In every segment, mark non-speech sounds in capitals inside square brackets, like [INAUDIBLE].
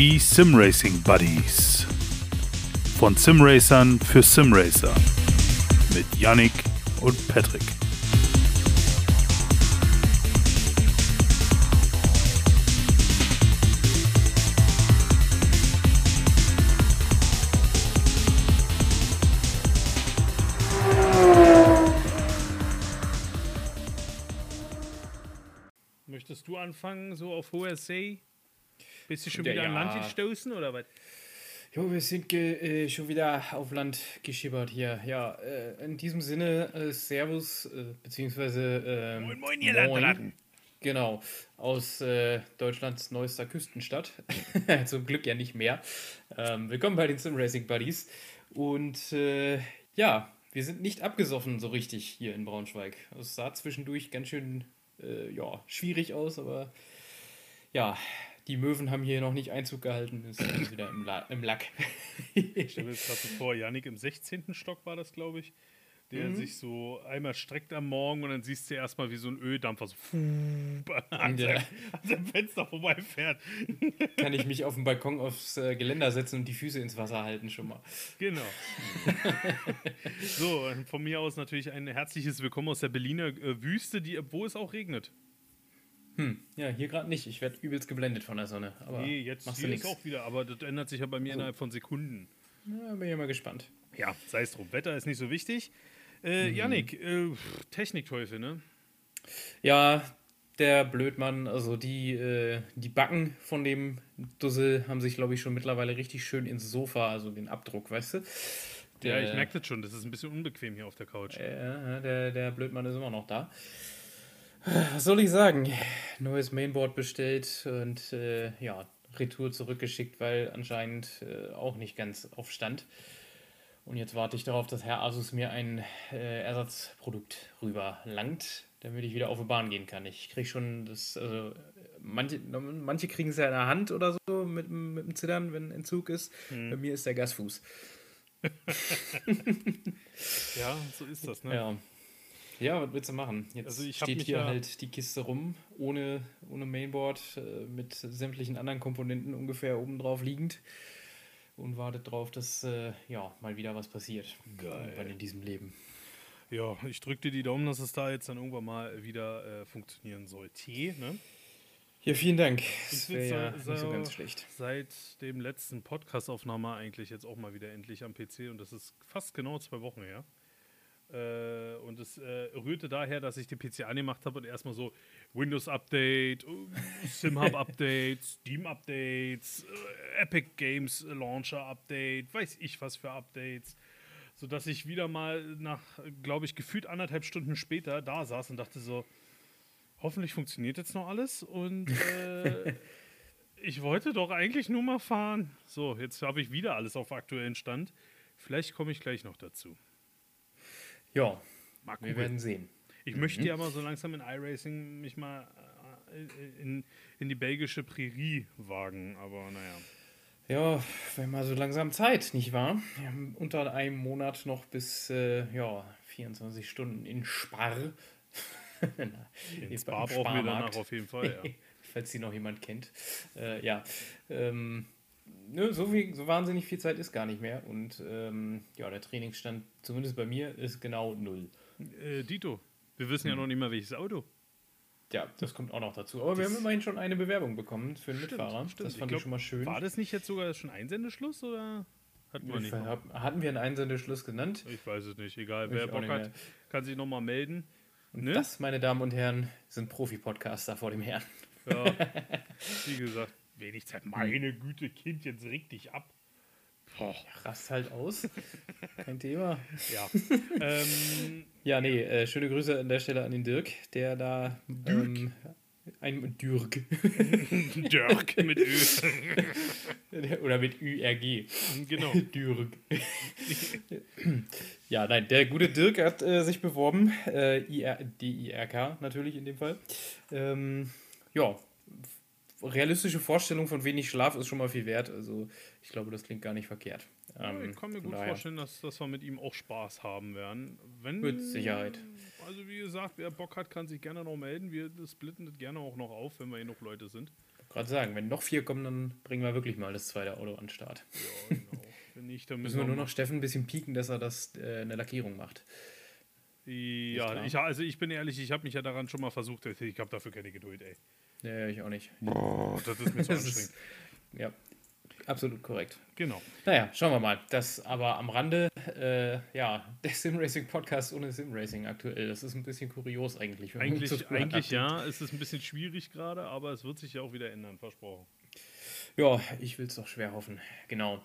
Die Simracing Buddies. Von Simracern für Simracer. Mit Yannick und Patrick. Möchtest du anfangen, so auf hoher See? Bist du schon Ja, wieder an. Land gestoßen oder was? Jo, wir sind äh, schon wieder auf Land geschippert hier. Ja, äh, in diesem Sinne, äh, Servus, äh, beziehungsweise ähm, Moin, moin, ihr Landratten. Genau, aus äh, Deutschlands neuester Küstenstadt. [LAUGHS] Zum Glück ja nicht mehr. Ähm, willkommen bei den Sim Racing Buddies. Und äh, ja, wir sind nicht abgesoffen so richtig hier in Braunschweig. Es sah zwischendurch ganz schön ja, schwierig aus, aber ja, die Möwen haben hier noch nicht Einzug gehalten. Ist wieder im, La im Lack. Ich stelle mir jetzt gerade so vor, Yannick im 16. Stock war das, glaube ich, der Mhm. sich so einmal streckt am Morgen und dann siehst du erstmal, wie so ein Öldampfer so [LAUGHS] an, Ja. seinem, Fenster vorbeifährt. Kann ich mich auf den Balkon aufs äh, Geländer setzen und die Füße ins Wasser halten schon mal. Genau. [LAUGHS] so, von mir aus natürlich ein herzliches Willkommen aus der Berliner äh, Wüste, die, wo es auch regnet. Hm, ja, hier gerade nicht. Ich werde übelst geblendet von der Sonne. Aber Nee, jetzt machst hier du ist auch wieder, aber das ändert sich ja bei mir innerhalb von Sekunden. Ja, bin ich mal gespannt. Ja, sei es drum. Wetter ist nicht so wichtig. Äh, Yannick, äh, Technikteufel, ne? Ja, der Blödmann, also die, äh, die Backen von dem Dussel haben sich, glaube ich, schon mittlerweile richtig schön ins Sofa, also den Abdruck, weißt du? Ja, ich merke das schon. Das ist ein bisschen unbequem hier auf der Couch. Ja, der, der Blödmann ist immer noch da. Was soll ich sagen? Neues Mainboard bestellt und äh, ja, Retour zurückgeschickt, weil anscheinend äh, auch nicht ganz auf Stand. Und jetzt warte ich darauf, dass Herr Asus mir ein äh, Ersatzprodukt rüberlangt, damit ich wieder auf die Bahn gehen kann. Ich kriege schon das, also manche, manche kriegen es ja in der Hand oder so mit, mit dem Zittern, wenn Entzug ist. Bei mir ist der Gasfuß. [LAUGHS] Ja, so ist das, ne? Ja. Ja, was willst du machen? Jetzt Also steht hier ja- halt die Kiste rum, ohne, ohne Mainboard, äh, mit sämtlichen anderen Komponenten ungefähr oben drauf liegend und wartet drauf, dass äh, ja mal wieder was passiert. Geil. In diesem Leben. Ja, ich drücke dir die Daumen, dass es da jetzt dann irgendwann mal wieder äh, funktionieren sollte. Ne? Ja, vielen Dank. Das wäre ja so- nicht so ganz schlecht. Seit dem letzten Podcast-Aufnahme eigentlich jetzt auch mal wieder endlich am PC und das ist fast genau zwei Wochen her. Äh, und es äh, rührte daher, dass ich den PC angemacht habe und erstmal so Windows-Update, äh, SimHub-Updates, [LAUGHS] Steam-Updates, äh, Epic Games Launcher-Update, weiß ich was für Updates. Sodass ich wieder mal nach, glaube ich, gefühlt anderthalb Stunden später da saß und dachte so, hoffentlich funktioniert jetzt noch alles und äh, [LAUGHS] ich wollte doch eigentlich nur mal fahren. So, jetzt habe ich wieder alles auf aktuellen Stand. Vielleicht komme ich gleich noch dazu. Ja, Mal wir werden sehen. Ich möchte ja mal so langsam in iRacing mich mal äh, in, in die belgische Prärie wagen, aber naja. Ja, wir haben mal so langsam Zeit, nicht wahr? Wir haben unter einem Monat noch bis äh, ja, 24 Stunden in Spar. [LAUGHS] In Spa brauchen wir danach auf jeden Fall, ja. [LAUGHS] falls sie noch jemand kennt. Äh, ja, ähm, nö, so, viel, so wahnsinnig viel Zeit ist gar nicht mehr. Und ähm, ja, der Trainingsstand, zumindest bei mir, ist genau null. Äh, Dito, wir wissen ja Hm. noch nicht mal, welches Auto. Ja, das kommt auch noch dazu. Aber wir haben immerhin schon eine Bewerbung bekommen für einen Mitfahrer. stimmt. Das Ich fand ich, glaub, schon mal schön. War das nicht jetzt sogar schon Einsendeschluss oder hatten wir nicht? Hab- Hatten wir einen Einsendeschluss genannt? Ich weiß es nicht, egal. Ich Wer auch Bock hat, kann sich nochmal melden. Ne? Das, meine Damen und Herren, sind Profi-Podcaster vor dem Herrn. Ja, [LAUGHS] wie gesagt, wenig Zeit. Meine Güte, Kind, jetzt reg dich ab. Boah, Rast halt aus. [LAUGHS] Kein Thema. ja. [LAUGHS] ähm, Ja, nee, äh, schöne Grüße an der Stelle an den Dirk, der da. Ähm, ein Dirk. [LAUGHS] Dirk mit Ö. Oder mit ÜRG. genau. Dirk. ja, nein, der gute Dirk hat äh, sich beworben. Äh, IR, DIRK natürlich in dem Fall. Ähm, ja, realistische Vorstellung von wenig Schlaf ist schon mal viel wert. Also, ich glaube, das klingt gar nicht verkehrt. Ähm, ich kann mir gut daher- vorstellen, dass, dass wir mit ihm auch Spaß haben werden. Wenn, Mit Sicherheit. Also wie gesagt, wer Bock hat, kann sich gerne noch melden. Wir splitten das gerne auch noch auf, wenn wir hier noch Leute sind. gerade gerade sagen, wenn noch vier kommen, dann bringen wir wirklich mal das zweite Auto an den Start. Ja, [LAUGHS] genau. Wenn nicht, dann Müssen wir nur noch Steffen ein bisschen pieken, dass er das äh, eine Lackierung macht. Ja, ich, also ich bin ehrlich, ich habe mich ja daran schon mal versucht. Ich habe dafür keine Geduld, ey. Nee, ich auch nicht. Das ist mir zu [LAUGHS] anstrengend. ist, ja, absolut korrekt. Genau. Naja, schauen wir mal. Das aber am Rande, äh, ja, [LAUGHS] der Simracing-Podcast ohne Simracing aktuell. Das ist ein bisschen kurios eigentlich. wenn man so Eigentlich, eigentlich ja, es ist ein bisschen schwierig gerade, aber es wird sich ja auch wieder ändern, versprochen. Ja, ich will es doch schwer hoffen. Genau.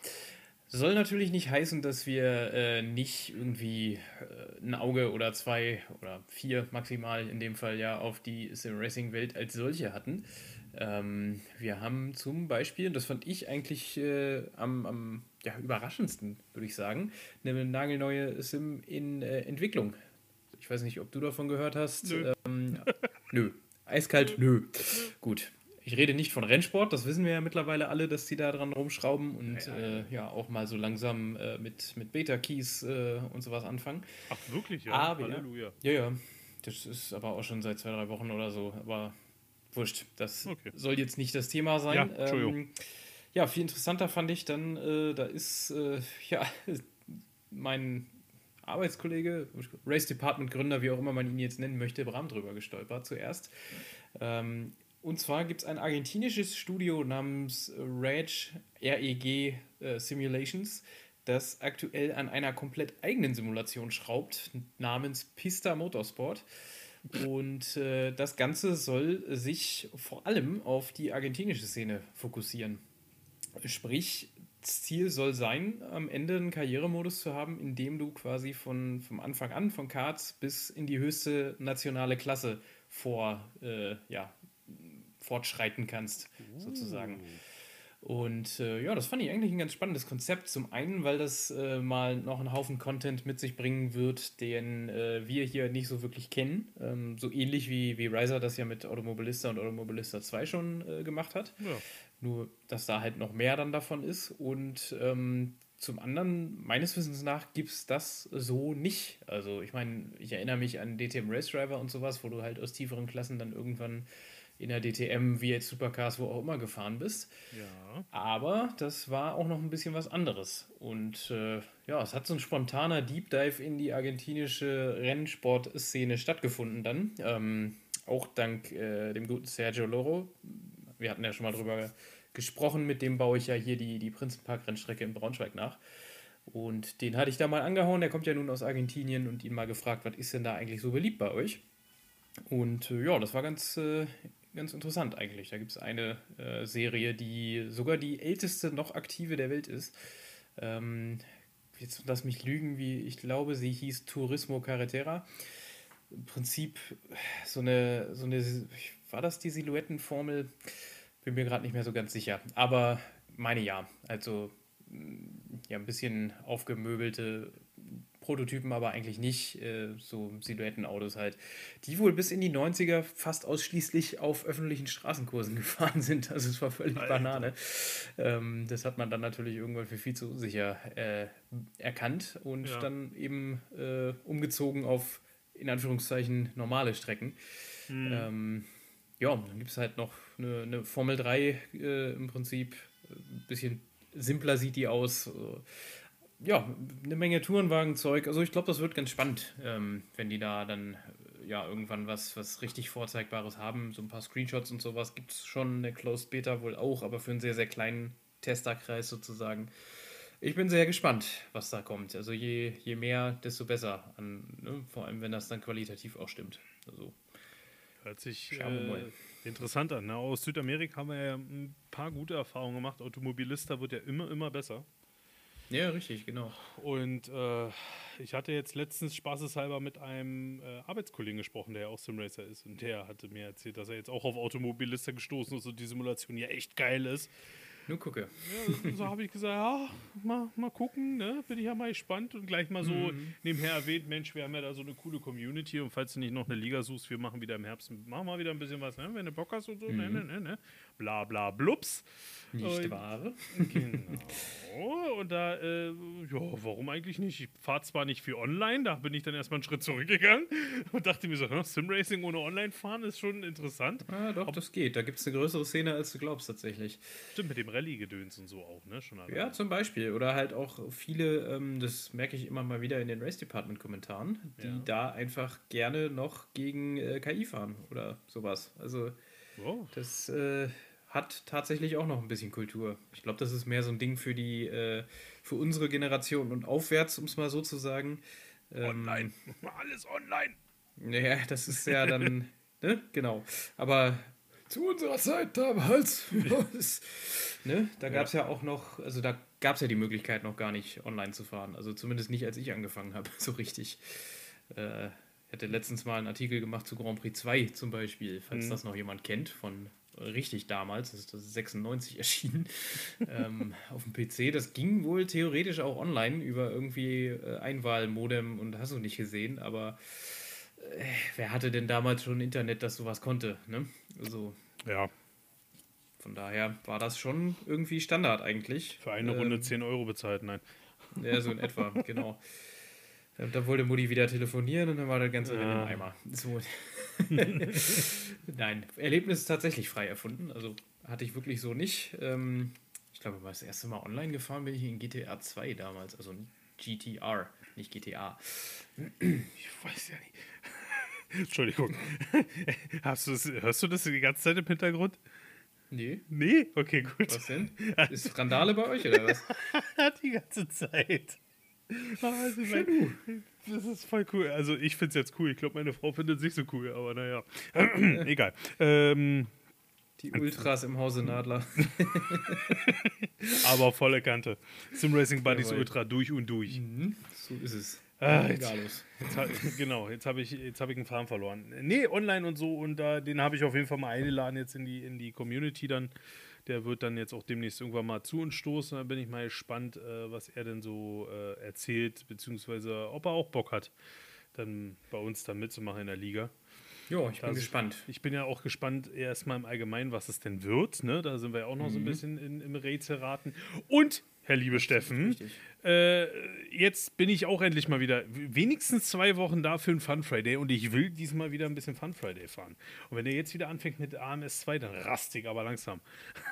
Soll natürlich nicht heißen, dass wir äh, nicht irgendwie äh, ein Auge oder zwei oder vier maximal in dem Fall ja auf die Sim-Racing-Welt als solche hatten. Ähm, wir haben zum Beispiel, und das fand ich eigentlich äh, am, am ja, überraschendsten, würde ich sagen, eine nagelneue Sim in äh, Entwicklung. Ich weiß nicht, ob du davon gehört hast. Nö. Ähm, nö. Eiskalt, nö. Gut. Ich rede nicht von Rennsport, das wissen wir ja mittlerweile alle, dass die da dran rumschrauben und ja, äh, ja auch mal so langsam äh, mit, mit Beta-Keys äh, und sowas anfangen. Ach, wirklich? Ja. Aber ja. Halleluja. Ja, ja. Das ist aber auch schon seit zwei, drei Wochen oder so. Aber wurscht. Das Okay. soll jetzt nicht das Thema sein. Ja, Entschuldigung. Ähm, ja, viel interessanter fand ich dann, äh, da ist äh, [LAUGHS] ja mein Arbeitskollege, Race Department Gründer, wie auch immer man ihn jetzt nennen möchte, Bram drüber gestolpert zuerst. Ähm, und zwar gibt es ein argentinisches Studio namens REG, REG äh, Simulations, das aktuell an einer komplett eigenen Simulation schraubt, namens Pista Motorsport. Und äh, das Ganze soll sich vor allem auf die argentinische Szene fokussieren. Sprich, das Ziel soll sein, am Ende einen Karrieremodus zu haben, in dem du quasi von, vom Anfang an, von Karts bis in die höchste nationale Klasse vor, äh, ja, fortschreiten kannst, sozusagen. Und äh, ja, das fand ich eigentlich ein ganz spannendes Konzept. Zum einen, weil das äh, mal noch einen Haufen Content mit sich bringen wird, den äh, wir hier nicht so wirklich kennen. Ähm, so ähnlich wie, wie Riser das ja mit Automobilista und Automobilista 2 schon äh, gemacht hat. Ja. Nur, dass da halt noch mehr dann davon ist. Und ähm, zum anderen, meines Wissens nach, gibt es das so nicht. Also, ich meine, ich erinnere mich an DTM Race Driver und sowas, wo du halt aus tieferen Klassen dann irgendwann in der DTM, wie jetzt Supercars, wo auch immer gefahren bist. Ja. Aber das war auch noch ein bisschen was anderes. Und äh, ja, es hat so ein spontaner Deep Dive in die argentinische Rennsportszene stattgefunden dann. Ähm, auch dank äh, dem guten Sergio Loro. Wir hatten ja schon mal drüber gesprochen, mit dem baue ich ja hier die, die Prinzenpark-Rennstrecke in Braunschweig nach. Und den hatte ich da mal angehauen, der kommt ja nun aus Argentinien und ihn mal gefragt, was ist denn da eigentlich so beliebt bei euch? Und äh, ja, das war ganz, äh, ganz interessant eigentlich. Da gibt es eine äh, Serie, die sogar die älteste noch aktive der Welt ist. Ähm, jetzt lass mich lügen, wie ich glaube, sie hieß Turismo Carretera. Im Prinzip so eine, so eine, war das die Silhouettenformel? Bin mir gerade nicht mehr so ganz sicher. Aber meine ja. Also ja, ein bisschen aufgemöbelte Prototypen, aber eigentlich nicht. Äh, so Silhouettenautos halt. Die wohl bis in die 90er fast ausschließlich auf öffentlichen Straßenkursen [LAUGHS] gefahren sind. Also es war völlig Alter. Banane. Ähm, das hat man dann natürlich irgendwann für viel zu unsicher äh, erkannt und Ja. dann eben äh, umgezogen auf in Anführungszeichen normale Strecken. Hm. Ähm, ja, dann gibt es halt noch eine, eine Formel 3 äh, im Prinzip. Ein bisschen simpler sieht die aus. Ja, eine Menge Tourenwagenzeug. Also ich glaube, das wird ganz spannend, ähm, wenn die da dann äh, ja irgendwann was, was richtig Vorzeigbares haben. So ein paar Screenshots und sowas gibt es schon. Eine Closed Beta wohl auch, aber für einen sehr, sehr kleinen Testerkreis sozusagen. Ich bin sehr gespannt, was da kommt. Also je, je mehr, desto besser. An, ne? Vor allem, wenn das dann qualitativ auch stimmt. Also, Hört sich äh, interessant an. Ne? Aus Südamerika haben wir ja ein paar gute Erfahrungen gemacht. Automobilista wird ja immer, immer besser. Ja, richtig, genau. Und äh, ich hatte jetzt letztens spaßeshalber mit einem äh, Arbeitskollegen gesprochen, der ja auch Simracer ist. Und der hatte mir erzählt, dass er jetzt auch auf Automobilista gestoßen ist und die Simulation ja echt geil ist. Nur gucke. Ja, so habe ich gesagt, ja, mal, mal gucken, ne? Bin ich ja mal gespannt und gleich mal so Mhm. nebenher erwähnt, Mensch, wir haben ja da so eine coole Community und falls du nicht noch eine Liga suchst, wir machen wieder im Herbst, machen wir wieder ein bisschen was, ne? Wenn du Bock hast und so, ne, ne, ne, ne? Bla bla blups. Nicht Und- wahr? [LAUGHS] Genau. Und da, äh, ja, warum eigentlich nicht? Ich fahre zwar nicht viel online, da bin ich dann erstmal einen Schritt zurückgegangen [LAUGHS] und dachte mir so, hm, Simracing ohne Online-Fahren ist schon interessant. Ah, doch, das geht. Da gibt es eine größere Szene, als du glaubst, tatsächlich. Stimmt, mit dem Rallye-Gedöns und so auch, ne? Schon allein. Ja, zum Beispiel. Oder halt auch viele, ähm, das merke ich immer mal wieder in den Race Department-Kommentaren, die Ja. da einfach gerne noch gegen äh, KI fahren oder sowas. Also, Wow. das äh, hat tatsächlich auch noch ein bisschen Kultur. Ich glaube, das ist mehr so ein Ding für die, äh, für unsere Generation und aufwärts, um es mal so zu sagen. Ähm, Online. [LAUGHS] Alles online. Naja, das ist ja dann, [LAUGHS] ne? Genau. Aber zu unserer Zeit damals, [LAUGHS] ne? Da gab es ja. auch noch, also da gab es ja die Möglichkeit noch gar nicht online zu fahren. Also zumindest nicht, als ich angefangen habe, [LAUGHS] so richtig. Äh, ich hatte letztens mal einen Artikel gemacht zu Grand Prix 2 zum Beispiel, falls Mhm. das noch jemand kennt, von richtig damals, das ist das 96 [LAUGHS] erschienen, ähm, auf dem PC. Das ging wohl theoretisch auch online über irgendwie äh, Einwahlmodem und hast du nicht gesehen, aber wer hatte denn damals schon Internet, das sowas konnte? Ne? Also Ja, von daher war das schon irgendwie Standard eigentlich. für eine Ähm, Runde 10 Euro bezahlt, nein. Ja, so in etwa, [LAUGHS] genau. Da, wollte Mutti wieder telefonieren und dann war das Ganze Ja. im Eimer. So. [LAUGHS] Nein, Erlebnis ist tatsächlich frei erfunden. Also hatte ich wirklich so nicht. Ähm, ich glaube, das erste Mal online gefahren bin ich in GTA 2 damals. Also GTR, nicht GTA. Ich weiß ja nicht. [LAUGHS] Entschuldigung. [LAUGHS] Hast hörst du das die ganze Zeit im Hintergrund? Nee, Nee? Okay, gut. was denn? Ist Randale bei euch oder was? [LAUGHS] die ganze Zeit. Ah, Also mein, das ist voll cool. Also ich finde es jetzt cool. Ich glaube, meine Frau findet es nicht so cool, aber naja. [CLEARS THROAT] Egal. Ähm, Die Ultras im Hause Nadler. [LAUGHS] aber volle Kante. Simracing Buddies Jawohl. Ultra durch und durch. Mhm, so ist es. Ah, jetzt-. Jetzt [LAUGHS] genau, jetzt habe ich, jetzt hab ich einen Faden verloren. Nee, online und so und da, den habe ich auf jeden Fall mal eingeladen jetzt in die, in die Community dann. Der wird dann jetzt auch demnächst irgendwann mal zu uns stoßen. Da bin ich mal gespannt, äh, was er denn so äh, erzählt, beziehungsweise ob er auch Bock hat, dann bei uns dann mitzumachen in der Liga. Jo, ich bin Das- gespannt. Ich bin ja auch gespannt erstmal im Allgemeinen, was es denn wird. Ne? Da sind wir ja auch noch so ein bisschen in, im Rätselraten. Und, Herr liebe Steffen, Richtig. Äh, jetzt bin ich auch endlich mal wieder wenigstens zwei Wochen da für einen Fun Friday und ich will diesmal wieder ein bisschen Fun Friday fahren. Und wenn er jetzt wieder anfängt mit AMS 2, dann rastig, aber langsam.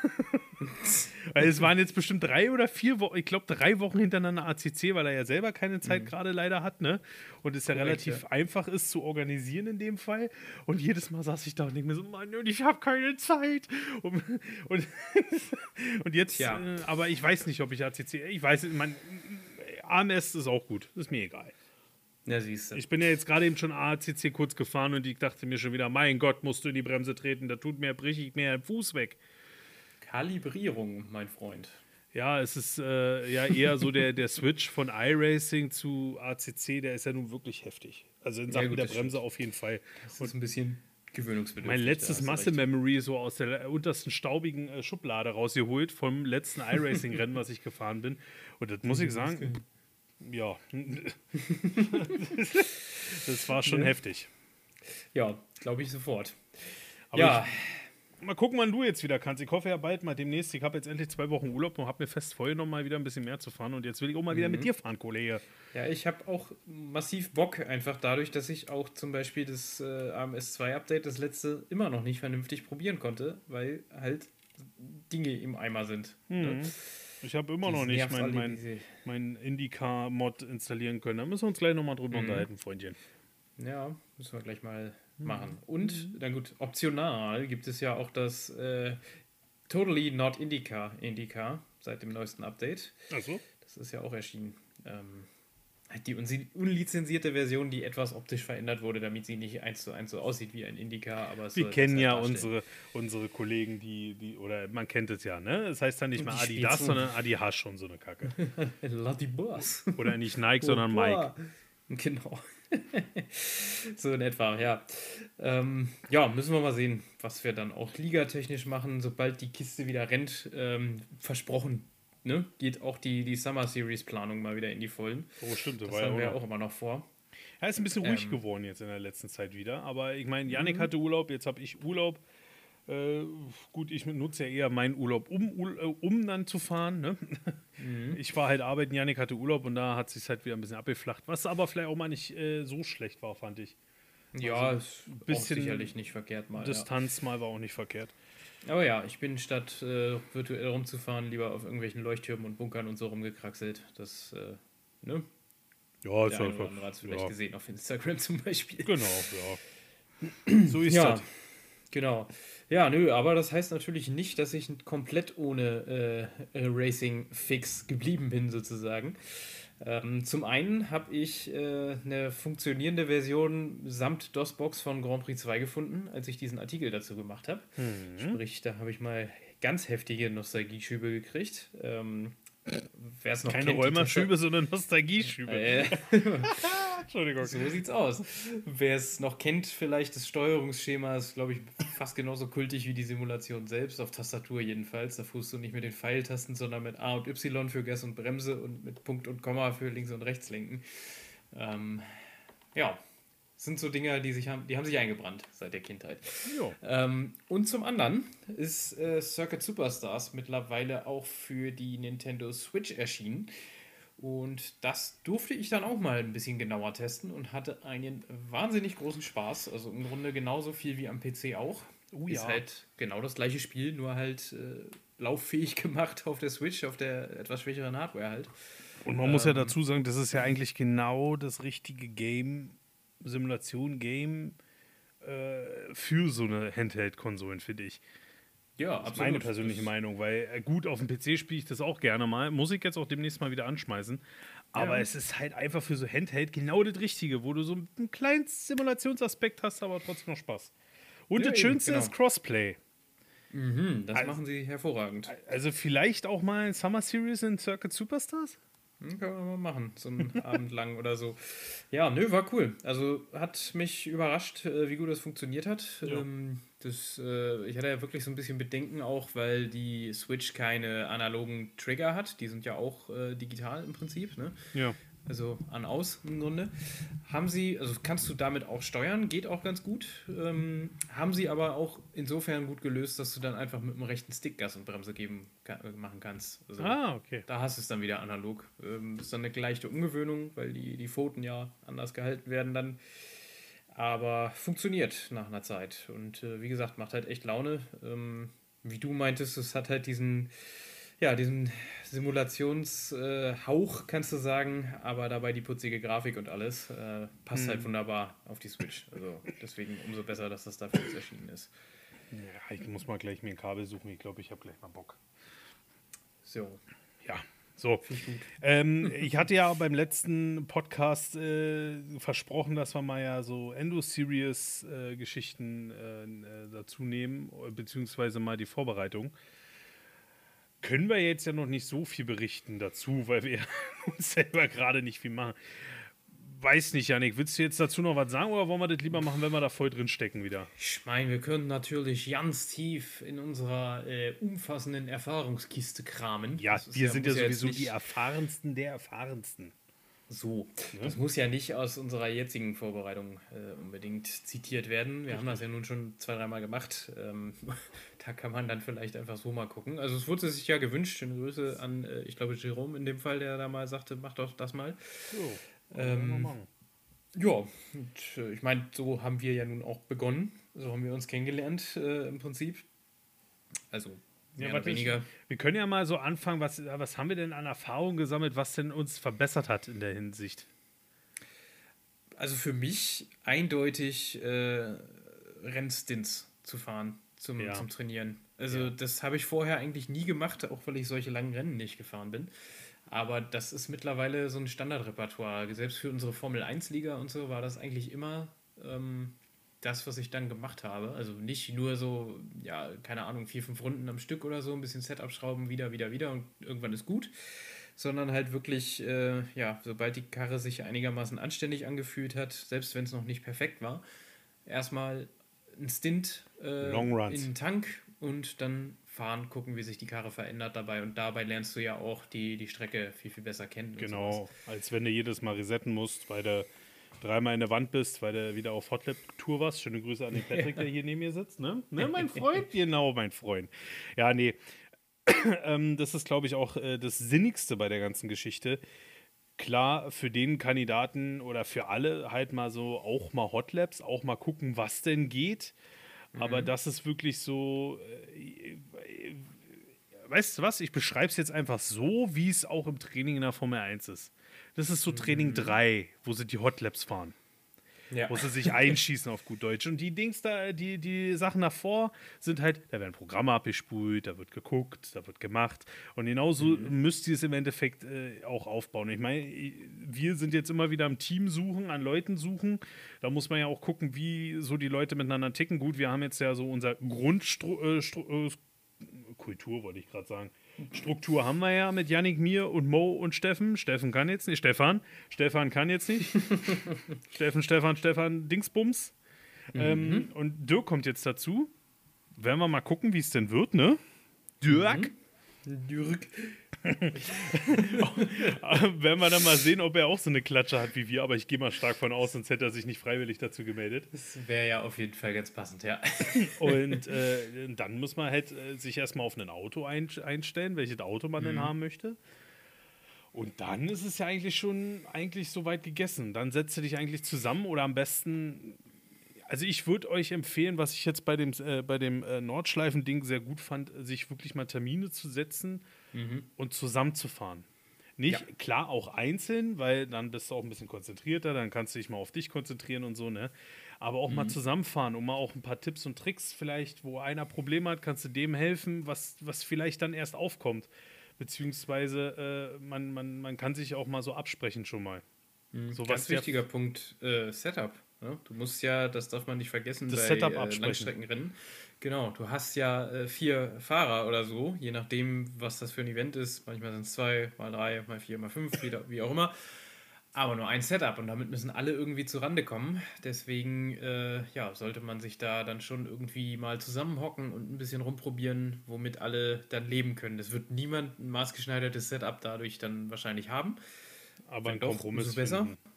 [LAUGHS] weil es waren jetzt bestimmt drei oder vier Wochen, ich glaube drei Wochen hintereinander ACC, weil er ja selber keine Zeit gerade leider hat, ne? Und es ja Mhm. Korrekt, relativ ja. einfach ist zu organisieren in dem Fall. Und jedes Mal saß ich da und denke mir so, Mann, und ich habe keine Zeit. Und, [LAUGHS] und, und jetzt, Tja. äh, aber ich weiß nicht, ob ich ACC, ich weiß, man, AMS ist auch gut, ist mir egal. Ja, siehst du. Ich bin ja jetzt gerade eben schon ACC kurz gefahren und ich dachte mir schon wieder, mein Gott, musst du in die Bremse treten, da tut mir, brich ich mir den Fuß weg. Kalibrierung, mein Freund. Ja, es ist äh, ja eher so der, der Switch von iRacing zu ACC, der ist ja nun wirklich heftig. Also in Sachen gut, der Bremse auf jeden Fall. Das ist ein bisschen gewöhnungsbedürftig. Mein letztes hast du Muscle recht. Memory so aus der untersten staubigen äh, Schublade rausgeholt vom letzten iRacing-Rennen, was ich gefahren bin. Und das muss ich sagen, ja, [LAUGHS] das war schon Ja. heftig. Ja, glaube ich sofort. Aber ja, Mal gucken, wann du jetzt wieder kannst. Ich hoffe ja bald mal demnächst. Ich habe jetzt endlich zwei Wochen Urlaub und habe mir fest vorgenommen, mal wieder ein bisschen mehr zu fahren. Und jetzt will ich auch mal wieder Mhm. mit dir fahren, Kollege. ja, ich habe auch massiv Bock, einfach dadurch, dass ich auch zum Beispiel das äh, AMS2-Update, das letzte, immer noch nicht vernünftig probieren konnte, weil halt Dinge im Eimer sind. ne? Ich habe immer Das noch nicht nervt mein, mein, IndyCar-Mod installieren können. Da müssen wir uns gleich nochmal drüber Mhm. unterhalten, Freundchen. Ja, müssen wir gleich mal Mhm. machen. Und, dann gut, optional gibt es ja auch das äh, Totally Not IndyCar, IndyCar seit dem neuesten Update. Achso. Das ist ja auch erschienen. Ähm, die unlizenzierte Version, die etwas optisch verändert wurde, damit sie nicht eins zu eins so aussieht wie ein Indica. Aber es Wir kennen ja darstellen. unsere, unsere Kollegen, die, die, oder man kennt es ja, ne? Es heißt dann nicht die Adidas, Spezo. sondern Adi Hasch und so eine Kacke. [LAUGHS] Boss. Oder nicht Nike, sondern Mike. Genau. [LAUGHS] so in etwa, ja. Ähm, ja, müssen wir mal sehen, was wir dann auch ligatechnisch machen, sobald die Kiste wieder rennt. Ähm, versprochen, ne? Geht auch die, die Summer Series Planung mal wieder in die Vollen. Oh, stimmt, Das war ja haben wir ja auch. immer noch vor. Ja, ist ein bisschen ruhig Ähm. geworden jetzt in der letzten Zeit wieder. Aber ich meine, Yannick Mhm. hatte Urlaub, jetzt habe ich Urlaub. Äh, gut, ich nutze ja eher meinen Urlaub, um, äh, um dann zu fahren. Ne? Mhm. Ich war halt arbeiten, Yannick hatte Urlaub und da hat sich halt wieder ein bisschen abgeflacht. Was aber vielleicht auch mal nicht äh, so schlecht war, fand ich. Ja, ist Also bisschen auch sicherlich nicht verkehrt mal. Ja. Distanz mal war auch nicht verkehrt. Aber ja, ich bin statt äh, virtuell rumzufahren, lieber auf irgendwelchen Leuchttürmen und Bunkern und so rumgekraxelt. Das, äh, ne? Ja, Der eine oder andere hat es vielleicht ja. gesehen auf Instagram [LAUGHS] zum Beispiel. Genau, ja. So ist Ja, das. genau. Ja, nö, aber das heißt natürlich nicht, dass ich komplett ohne äh, äh, Racing Fix geblieben bin, sozusagen. Ähm, zum einen habe ich äh, eine funktionierende Version samt DOS-Box von Grand Prix 2 gefunden, als ich diesen Artikel dazu gemacht habe. Sprich, da habe ich mal ganz heftige Nostalgieschübe gekriegt. Ähm, Wer es noch Keine Rheumaschübe, sondern Nostalgieschübe. Äh, [LAUGHS] Entschuldigung. so sieht's aus. Wer es noch kennt, vielleicht das Steuerungsschema ist, glaube ich, fast genauso kultig wie die Simulation selbst, auf Tastatur jedenfalls. Da fußt du nicht mit den Pfeiltasten, sondern mit A und Y für Gas und Bremse und mit Punkt und Komma für links und rechts lenken. Ähm, ja, sind so Dinge, die, sich haben, die haben sich eingebrannt seit der Kindheit. Ähm, und zum anderen ist äh, Circuit Superstars mittlerweile auch für die Nintendo Switch erschienen. Und das durfte ich dann auch mal ein bisschen genauer testen und hatte einen wahnsinnig großen Spaß. Also im Grunde genauso viel wie am PC auch. Oh Ist ja. halt genau das gleiche Spiel, nur halt äh, lauffähig [LAUGHS] gemacht auf der Switch, auf der etwas schwächeren Hardware halt. Und man muss ja Ähm, dazu sagen, das ist ja eigentlich genau das richtige Game, Simulation, Game äh, für so eine Handheld-Konsolen, finde ich. Ja, Das ist meine persönliche Meinung, weil äh, gut, auf dem PC spiele ich das auch gerne mal. Muss ich jetzt auch demnächst mal wieder anschmeißen. Aber Ja. es ist halt einfach für so Handheld genau das Richtige, wo du so einen kleinen Simulationsaspekt hast, aber trotzdem noch Spaß. Und Ja, das Schönste genau. ist Crossplay. Mhm, das Also- machen sie hervorragend. Also vielleicht auch mal ein Summer Series in Circuit Superstars? Hm, Können wir mal machen, so einen [LAUGHS] Abend lang oder so. Ja, nö, war cool. Also hat mich überrascht, äh, wie gut das funktioniert hat. Ja. Ähm, das, äh, ich hatte ja wirklich so ein bisschen Bedenken auch, weil die Switch keine analogen Trigger hat. Die sind ja auch äh, digital im Prinzip, ne? Ja. Also an aus im Grunde. Haben sie, also kannst du damit auch steuern, geht auch ganz gut. Ähm, haben sie aber auch insofern gut gelöst, dass du dann einfach mit dem rechten Stick Gas und Bremse geben äh, machen kannst. Also, Ah, okay. da hast du es dann wieder analog. Ähm, ist dann eine leichte Umgewöhnung, weil die, die Pfoten ja anders gehalten werden dann. Aber funktioniert nach einer Zeit. Und äh, wie gesagt, macht halt echt Laune. Ähm, wie du meintest, es hat halt diesen, ja, diesen Simulationshauch, kannst du sagen, aber dabei die putzige Grafik und alles. Äh, passt halt wunderbar auf die Switch. Also deswegen umso besser, dass das dafür jetzt erschienen ist. Ja, ich muss mal gleich mir ein Kabel suchen. Ich glaube, ich habe gleich mal Bock. So. Ja, so. Ähm, [LAUGHS] ich hatte ja beim letzten Podcast äh, versprochen, dass wir mal ja so Endo-Series-Geschichten äh, äh, dazu nehmen, beziehungsweise mal die Vorbereitung. Können wir jetzt ja noch nicht so viel berichten dazu, weil wir [LAUGHS] uns selber gerade nicht viel machen. Weiß nicht, Janik, willst du jetzt dazu noch was sagen oder wollen wir das lieber machen, wenn wir da voll drin stecken wieder? Ich meine, wir können natürlich ganz tief in unserer äh, umfassenden Erfahrungskiste kramen. Ja, wir sind ja muss jetzt sowieso die erfahrensten der erfahrensten. So. Das muss ja nicht aus unserer jetzigen Vorbereitung äh, unbedingt zitiert werden. Wir haben das ja nun schon zwei, dreimal gemacht. Ähm, [LAUGHS] da kann man dann vielleicht einfach so mal gucken. Also es wurde sich ja gewünscht. Schöne Grüße an, äh, ich glaube, Jerome in dem Fall, der da mal sagte, mach doch das mal. So, Ähm, Ja, und, äh, ich meine, so haben wir ja nun auch begonnen. So haben wir uns kennengelernt äh, im Prinzip. Also Ja, warte, weniger. Wir können ja mal so anfangen, was, was haben wir denn an Erfahrung gesammelt, was denn uns verbessert hat in der Hinsicht? Also für mich eindeutig äh, Rennstints zu fahren zum, Ja. zum Trainieren. Also Ja. das habe ich vorher eigentlich nie gemacht, auch weil ich solche langen Rennen nicht gefahren bin. Aber das ist mittlerweile so ein Standardrepertoire. Selbst für unsere Formel 1-Liga und so war das eigentlich immer ähm, das, was ich dann gemacht habe. Also nicht nur so, ja, keine Ahnung, vier, fünf Runden am Stück oder so, ein bisschen Setup schrauben, wieder, wieder, wieder und irgendwann ist gut. sondern halt wirklich, äh, ja, sobald die Karre sich einigermaßen anständig angefühlt hat, selbst wenn es noch nicht perfekt war, erstmal ein Stint äh, in den Tank und dann fahren, gucken, wie sich die Karre verändert dabei. Und dabei lernst du ja auch die, die Strecke viel, viel besser kennen. Genau, als wenn du jedes Mal resetten musst, weil du dreimal in der Wand bist, weil du wieder auf Hotlap-Tour warst. Schöne Grüße an den Patrick, der hier neben mir sitzt. Ne, ne mein Freund? [LAUGHS] Genau, mein Freund. Ja, nee. [CLEARS THROAT] ähm, das ist, glaube ich, auch äh, das Sinnigste bei der ganzen Geschichte. Klar, für den Kandidaten oder für alle halt mal so auch mal Hotlaps, auch mal gucken, was denn geht. Aber das ist wirklich so, äh, äh, weißt du was, ich beschreibe es jetzt einfach so, wie es auch im Training in der Formel 1 ist. Das ist so Training 3, wo sie die Hotlaps fahren Ja. wo sie [LAUGHS] sich einschießen auf gut Deutsch. Und die Dings da, die, die Sachen davor sind halt, da werden Programme abgespult, da wird geguckt, da wird gemacht. Und genauso müsst ihr es im Endeffekt äh, auch aufbauen. Ich meine, wir sind jetzt immer wieder am Team suchen, an Leuten suchen. Da muss man ja auch gucken, wie so die Leute miteinander ticken. Gut, wir haben jetzt ja so unser Grundstruktur, äh, äh, Kultur wollte ich gerade sagen. Struktur haben wir ja mit Yannick, mir und Mo und Steffen. Steffen kann jetzt nicht. Stefan. Stefan kann jetzt nicht. [LAUGHS] Steffen, Stefan, Stefan, Dingsbums. Ähm, und Dirk kommt jetzt dazu. Werden wir mal gucken, wie es denn wird, ne? Dirk. Dirk. [LAUGHS] Werden wir dann mal sehen, ob er auch so eine Klatsche hat wie wir. Aber ich gehe mal stark von aus, sonst hätte er sich nicht freiwillig dazu gemeldet. Das wäre ja auf jeden Fall ganz passend, ja. [LAUGHS] Und äh, dann muss man halt äh, sich erstmal auf ein Auto ein, einstellen, welches Auto man denn haben möchte. Und dann ist es ja eigentlich schon eigentlich soweit gegessen. Dann setzt du dich eigentlich zusammen oder am besten. Also ich würde euch empfehlen, was ich jetzt bei dem, äh, bei dem äh, Nordschleifen-Ding sehr gut fand, sich wirklich mal Termine zu setzen und zusammenzufahren. Nicht, Ja. klar, auch einzeln, weil dann bist du auch ein bisschen konzentrierter, dann kannst du dich mal auf dich konzentrieren und so, ne? Aber auch mal zusammenfahren, um mal auch ein paar Tipps und Tricks vielleicht, wo einer Probleme hat, kannst du dem helfen, was, was vielleicht dann erst aufkommt. Beziehungsweise äh, man, man, man kann sich auch mal so absprechen schon mal. So Ganz wichtiger Punkt, äh, Setup. Ne? Du musst ja, das darf man nicht vergessen, Das bei Setup äh, absprechen. Langstreckenrennen. Genau, du hast ja äh, vier Fahrer oder so, je nachdem, was das für ein Event ist. Manchmal sind es zwei, mal drei, mal vier, mal fünf, wie, wie auch immer. Aber nur ein Setup und damit müssen alle irgendwie zurande kommen. Deswegen äh, ja, sollte man sich da dann schon irgendwie mal zusammenhocken und ein bisschen rumprobieren, womit alle dann leben können. Das wird niemand ein maßgeschneidertes Setup dadurch dann wahrscheinlich haben. aber ein Doch, Kompromiss umso besser. finden.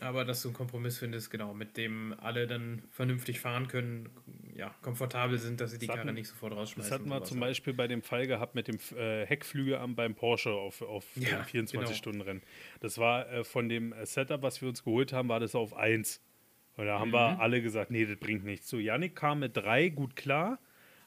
Aber dass du einen Kompromiss findest, genau, mit dem alle dann vernünftig fahren können, ja, komfortabel sind, dass sie die Das hatten- Karre nicht sofort rausschmeißen. Das hatten wir zum. Beispiel bei dem Fall gehabt mit dem äh, Heckflügel am, beim Porsche auf, auf Ja, äh, 24 genau. Stunden Rennen. Das war äh, von dem äh, Setup, was wir uns geholt haben, war das auf 1. Und da haben Mhm. wir alle gesagt, nee, das bringt nichts. So, Yannick kam mit 3 gut klar,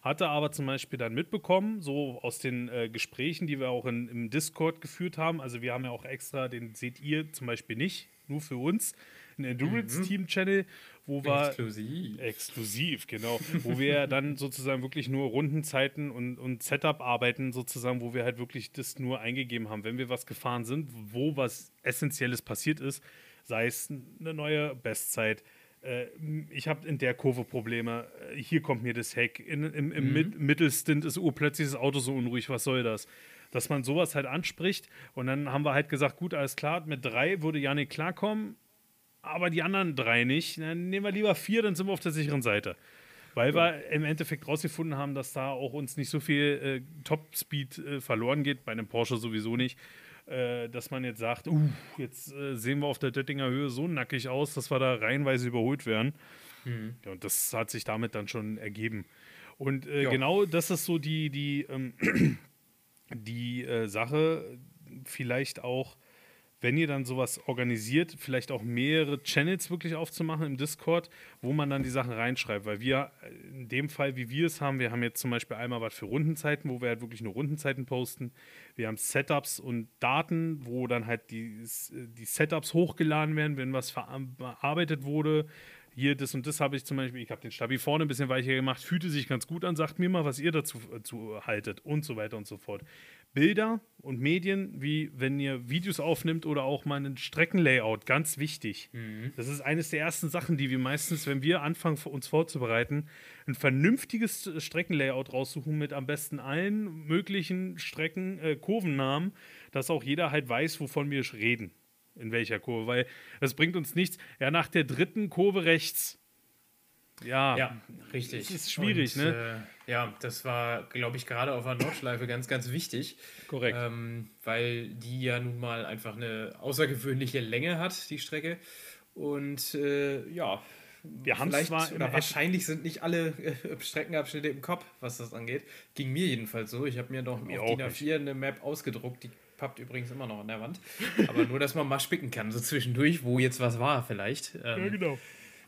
hatte aber zum Beispiel dann mitbekommen, so aus den äh, Gesprächen, die wir auch in, im Discord geführt haben, also wir haben ja auch extra, den seht ihr zum Beispiel nicht, nur für uns, einen Endurance-Team-Channel, wo wir Exklusiv. Exklusiv, genau. Wo wir [LAUGHS] dann sozusagen wirklich nur Rundenzeiten und, und Setup arbeiten, sozusagen, wo wir halt wirklich das nur eingegeben haben. Wenn wir was gefahren sind, wo was Essentielles passiert ist, sei es eine neue Bestzeit, äh, ich habe in der Kurve Probleme, äh, hier kommt mir das Heck, in, im, im Mid Mittelstint ist urplötzlich das Auto so unruhig, was soll das? Dass man sowas halt anspricht und dann haben wir halt gesagt, gut, alles klar, mit drei würde Janik klarkommen, aber die anderen drei nicht. Dann nehmen wir lieber vier, dann sind wir auf der sicheren Seite. Weil wir im Endeffekt rausgefunden haben, dass da auch uns nicht so viel äh, Top-Speed äh, verloren geht, bei einem Porsche sowieso nicht, äh, dass man jetzt sagt, uh, jetzt äh, sehen wir auf der Döttinger Höhe so nackig aus, dass wir da reihenweise überholt werden. Ja, und das hat sich damit dann schon ergeben. Und äh, genau das ist so die, die, ähm, die äh, Sache, vielleicht auch, wenn ihr dann sowas organisiert, vielleicht auch mehrere Channels wirklich aufzumachen im Discord, wo man dann die Sachen reinschreibt. Weil wir äh, in dem Fall, wie wir es haben, wir haben jetzt zum Beispiel einmal was für Rundenzeiten, wo wir halt wirklich nur Rundenzeiten posten. Wir haben Setups und Daten, wo dann halt die, die Setups hochgeladen werden, wenn was ver- bearbeitet wurde. Hier, das und das habe ich zum Beispiel, ich habe den Stabi vorne ein bisschen weicher gemacht, fühlte sich ganz gut an, sagt mir mal, was ihr dazu, dazu haltet und so weiter und so fort. Bilder und Medien, wie wenn ihr Videos aufnimmt oder auch mal ein Streckenlayout, ganz wichtig. Das ist eines der ersten Sachen, die wir meistens, wenn wir anfangen, uns vorzubereiten, ein vernünftiges Streckenlayout raussuchen mit am besten allen möglichen Strecken, äh, Kurvennamen, dass auch jeder halt weiß, wovon wir reden. In welcher Kurve, weil es bringt uns nichts. Ja, nach der dritten Kurve rechts. Ja, Ja, richtig. Es ist schwierig, Und, ne? Äh, ja, das war, glaube ich, gerade auf der Nordschleife ganz, ganz wichtig. korrekt. Ähm, weil die ja nun mal einfach eine außergewöhnliche Länge hat, die Strecke. Und äh, ja, Wir haben vielleicht zwar oder wahrscheinlich sind nicht alle äh, Streckenabschnitte im Kopf, was das angeht. Ging mir jedenfalls so. Ich habe mir noch Mir auf DIN A4 eine Map ausgedruckt, die pappt übrigens immer noch an der Wand. Aber nur, dass man mal spicken kann, so zwischendurch, wo jetzt was war vielleicht. Ähm, ja, genau.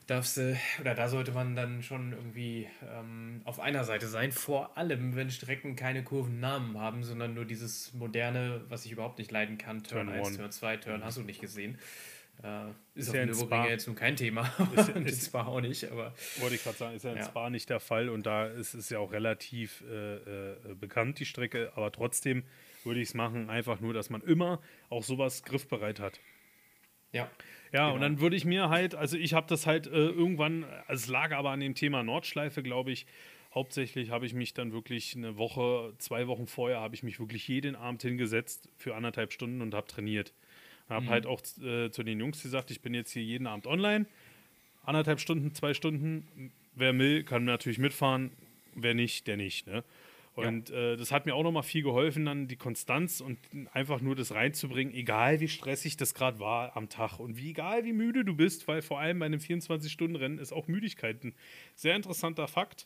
darfst du, oder da sollte man dann schon irgendwie ähm, auf einer Seite sein. Vor allem, wenn Strecken keine Kurvennamen haben, sondern nur dieses moderne, was ich überhaupt nicht leiden kann. Turn, Turn 1, one. Turn 2, Turn hast du nicht gesehen. Äh, ist, Ist auf ja Nürburgring jetzt nun kein Thema. Ist- [LAUGHS] ist- Spa auch nicht, aber Wollte ich gerade sagen, ist ja in Ja. Spa nicht der Fall und da ist es ja auch relativ äh, äh, bekannt, die Strecke, aber trotzdem würde ich es machen, einfach nur, dass man immer auch sowas griffbereit hat. ja. Ja, Genau. und dann würde ich mir halt, also ich habe das halt äh, irgendwann, also es lag aber an dem Thema Nordschleife, glaube ich. Hauptsächlich habe ich mich dann wirklich eine Woche, zwei Wochen vorher, habe ich mich wirklich jeden Abend hingesetzt für anderthalb Stunden und habe trainiert. Habe halt auch äh, zu den Jungs gesagt, ich bin jetzt hier jeden Abend online. Anderthalb Stunden, zwei Stunden. Wer will, kann natürlich mitfahren. Wer nicht, der nicht. Ne? Und äh, das hat mir auch nochmal viel geholfen, dann die Konstanz und einfach nur das reinzubringen, egal wie stressig das gerade war am Tag und wie egal wie müde du bist, weil vor allem bei einem 24-Stunden-Rennen ist auch Müdigkeit ein sehr interessanter Fakt,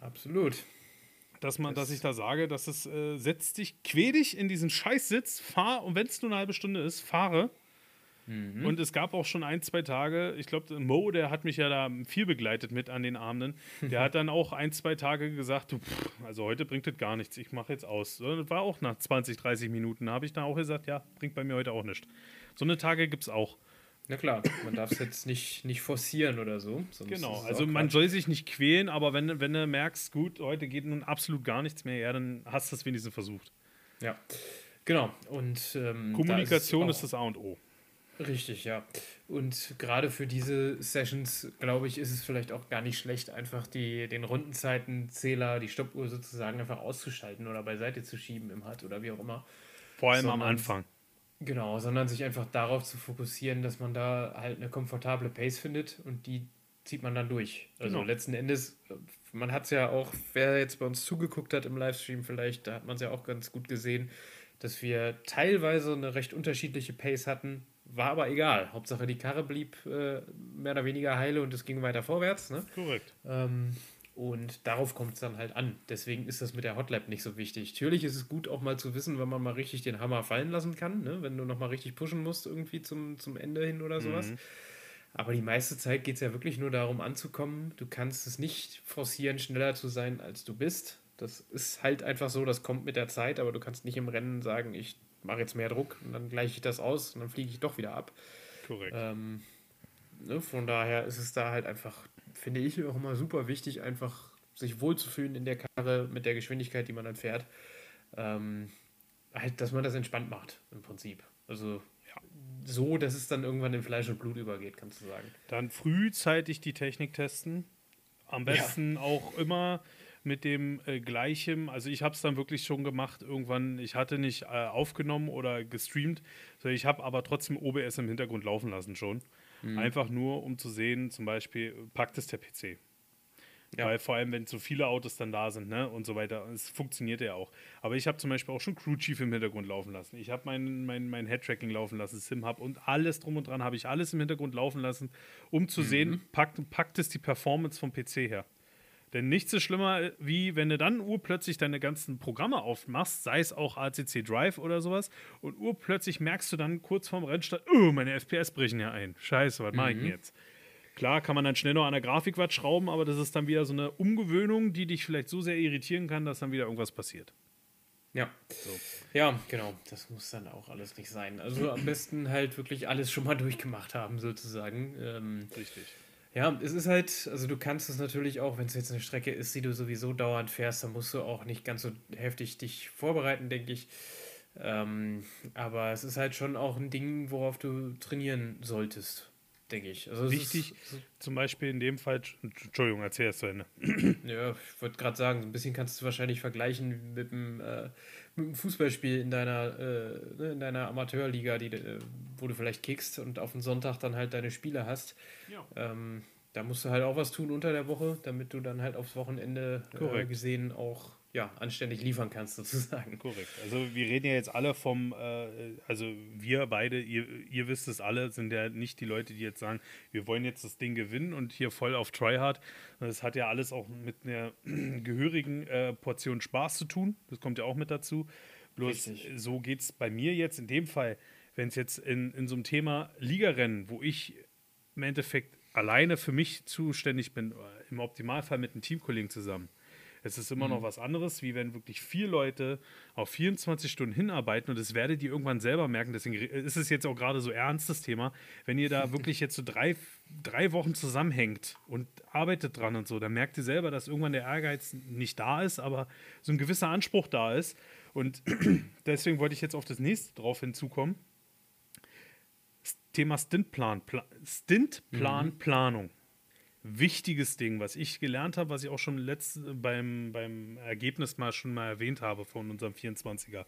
Absolut. dass man, Das- dass ich da sage, dass es äh, setz dich, quäl dich in diesen Scheißsitz, fahr und wenn es nur eine halbe Stunde ist, fahre. Mhm. Und es gab auch schon ein, zwei Tage, ich glaube, Mo, der hat mich ja da viel begleitet mit an den Abenden. Der hat dann auch ein, zwei Tage gesagt, du, pff, also heute bringt das gar nichts, ich mache jetzt aus. Das war auch nach 20, 30 Minuten. Da habe ich dann auch gesagt, ja, bringt bei mir heute auch nichts. So eine Tage gibt es auch. Na klar, man darf es jetzt nicht, nicht forcieren oder so. ist Genau, also man soll sich nicht quälen, aber wenn, wenn du merkst, gut, heute geht nun absolut gar nichts mehr, ja, dann hast du es wenigstens versucht. Ja, genau. Und ähm, Kommunikation da ist, auch- das A und O. Richtig, ja. Und gerade für diese Sessions, glaube ich, ist es vielleicht auch gar nicht schlecht, einfach die, den Rundenzeitenzähler, die Stoppuhr sozusagen einfach auszuschalten oder beiseite zu schieben im HUD oder wie auch immer. Vor allem am Sondern- Anfang. Genau, sondern sich einfach darauf zu fokussieren, dass man da halt eine komfortable Pace findet und die zieht man dann durch. Also Genau. letzten Endes, äh, man hat es ja auch, wer jetzt bei uns zugeguckt hat im Livestream vielleicht, da hat man es ja auch ganz gut gesehen, dass wir teilweise eine recht unterschiedliche Pace hatten, war aber egal. Hauptsache die Karre blieb äh, mehr oder weniger heile und es ging weiter vorwärts. Ne? Korrekt. Ähm, und darauf kommt es dann halt an. Deswegen ist das mit der Hotlap nicht so wichtig. Natürlich ist es gut, auch mal zu wissen, wenn man mal richtig den Hammer fallen lassen kann, ne? wenn du nochmal richtig pushen musst, irgendwie zum, zum Ende hin oder sowas. Mhm. Aber die meiste Zeit geht es ja wirklich nur darum anzukommen. Du kannst es nicht forcieren, schneller zu sein, als du bist. Das ist halt einfach so, das kommt mit der Zeit, aber du kannst nicht im Rennen sagen, ich mache jetzt mehr Druck und dann gleiche ich das aus und dann fliege ich doch wieder ab. Korrekt. Ähm, ne, von daher ist es da halt einfach, finde ich, auch immer super wichtig, einfach sich wohlzufühlen in der Karre mit der Geschwindigkeit, die man dann fährt. Ähm, halt, dass man das entspannt macht, im Prinzip. Also so, dass es dann irgendwann in Fleisch und Blut übergeht, kannst du sagen. Dann frühzeitig die Technik testen. Am besten auch immer mit dem äh, gleichen, also ich habe es dann wirklich schon gemacht, irgendwann, ich hatte nicht äh, aufgenommen oder gestreamt, sondern ich habe aber trotzdem OBS im Hintergrund laufen lassen schon. Einfach nur, um zu sehen, zum Beispiel, packt es der PC. Ja. Weil vor allem, wenn so viele Autos dann da sind, ne, und so weiter, es funktioniert ja auch. Aber ich habe zum Beispiel auch schon Crew Chief im Hintergrund laufen lassen. Ich habe mein, mein, mein Head-Tracking laufen lassen, SimHub und alles drum und dran habe ich alles im Hintergrund laufen lassen, um zu sehen, packt, packt es die Performance vom PC her. Denn nichts ist schlimmer, wie wenn du dann urplötzlich deine ganzen Programme aufmachst, sei es auch ACC Drive oder sowas, und urplötzlich merkst du dann kurz vorm Rennstart, oh, meine FPS brechen ja ein. Scheiße, was mache ich denn jetzt? Klar kann man dann schnell noch an der Grafik was schrauben, aber das ist dann wieder so eine Umgewöhnung, die dich vielleicht so sehr irritieren kann, dass dann wieder irgendwas passiert. Ja. Ja, genau. Das muss dann auch alles nicht sein. Also am besten halt wirklich alles schon mal durchgemacht haben, sozusagen. Ähm, Richtig. Ja, es ist halt, also du kannst es natürlich auch, wenn es jetzt eine Strecke ist, die du sowieso dauernd fährst, dann musst du auch nicht ganz so heftig dich vorbereiten, denke ich. Ähm, aber es ist halt schon auch ein Ding, worauf du trainieren solltest, denke ich. Also Wichtig, ist, zum Beispiel in dem Fall, Entschuldigung, erzähl es zu Ende. [CLEARS THROAT] Ja, ich wollte gerade sagen, so ein bisschen kannst du wahrscheinlich vergleichen mit dem, äh, mit dem Fußballspiel in deiner, äh, ne, in deiner Amateurliga, die, äh, wo du vielleicht kickst und auf den Sonntag dann halt deine Spiele hast. Ja. Ähm, da musst du halt auch was tun unter der Woche, damit du dann halt aufs Wochenende äh, gesehen auch ja, anständig liefern kannst, [LAUGHS] sozusagen. Korrekt. Also wir reden ja jetzt alle vom, äh, also wir beide, ihr, ihr wisst es alle, sind ja nicht die Leute, die jetzt sagen, wir wollen jetzt das Ding gewinnen und hier voll auf Tryhard. Das hat ja alles auch mit einer [CLEARS THROAT] gehörigen äh, Portion Spaß zu tun. Das kommt ja auch mit dazu. Bloß Richtig. so geht es bei mir jetzt in dem Fall, wenn es jetzt in, in so einem Thema Ligarennen, wo ich im Endeffekt alleine für mich zuständig bin, im Optimalfall mit einem Teamkollegen zusammen es ist immer mhm. noch was anderes, wie wenn wirklich vier Leute auf 24 Stunden hinarbeiten und das werdet ihr irgendwann selber merken. Deswegen ist es jetzt auch gerade so ernstes Thema. Wenn ihr da [LAUGHS] wirklich jetzt so drei, drei Wochen zusammenhängt und arbeitet dran und so, dann merkt ihr selber, dass irgendwann der Ehrgeiz nicht da ist, aber so ein gewisser Anspruch da ist. Und [CLEARS THROAT] deswegen wollte ich jetzt auf das nächste drauf hinzukommen. Thema Stintplan, Pla Stintplan, mhm. Planung wichtiges Ding, was ich gelernt habe, was ich auch schon letzt, beim, beim Ergebnis mal schon mal erwähnt habe von unserem 24er.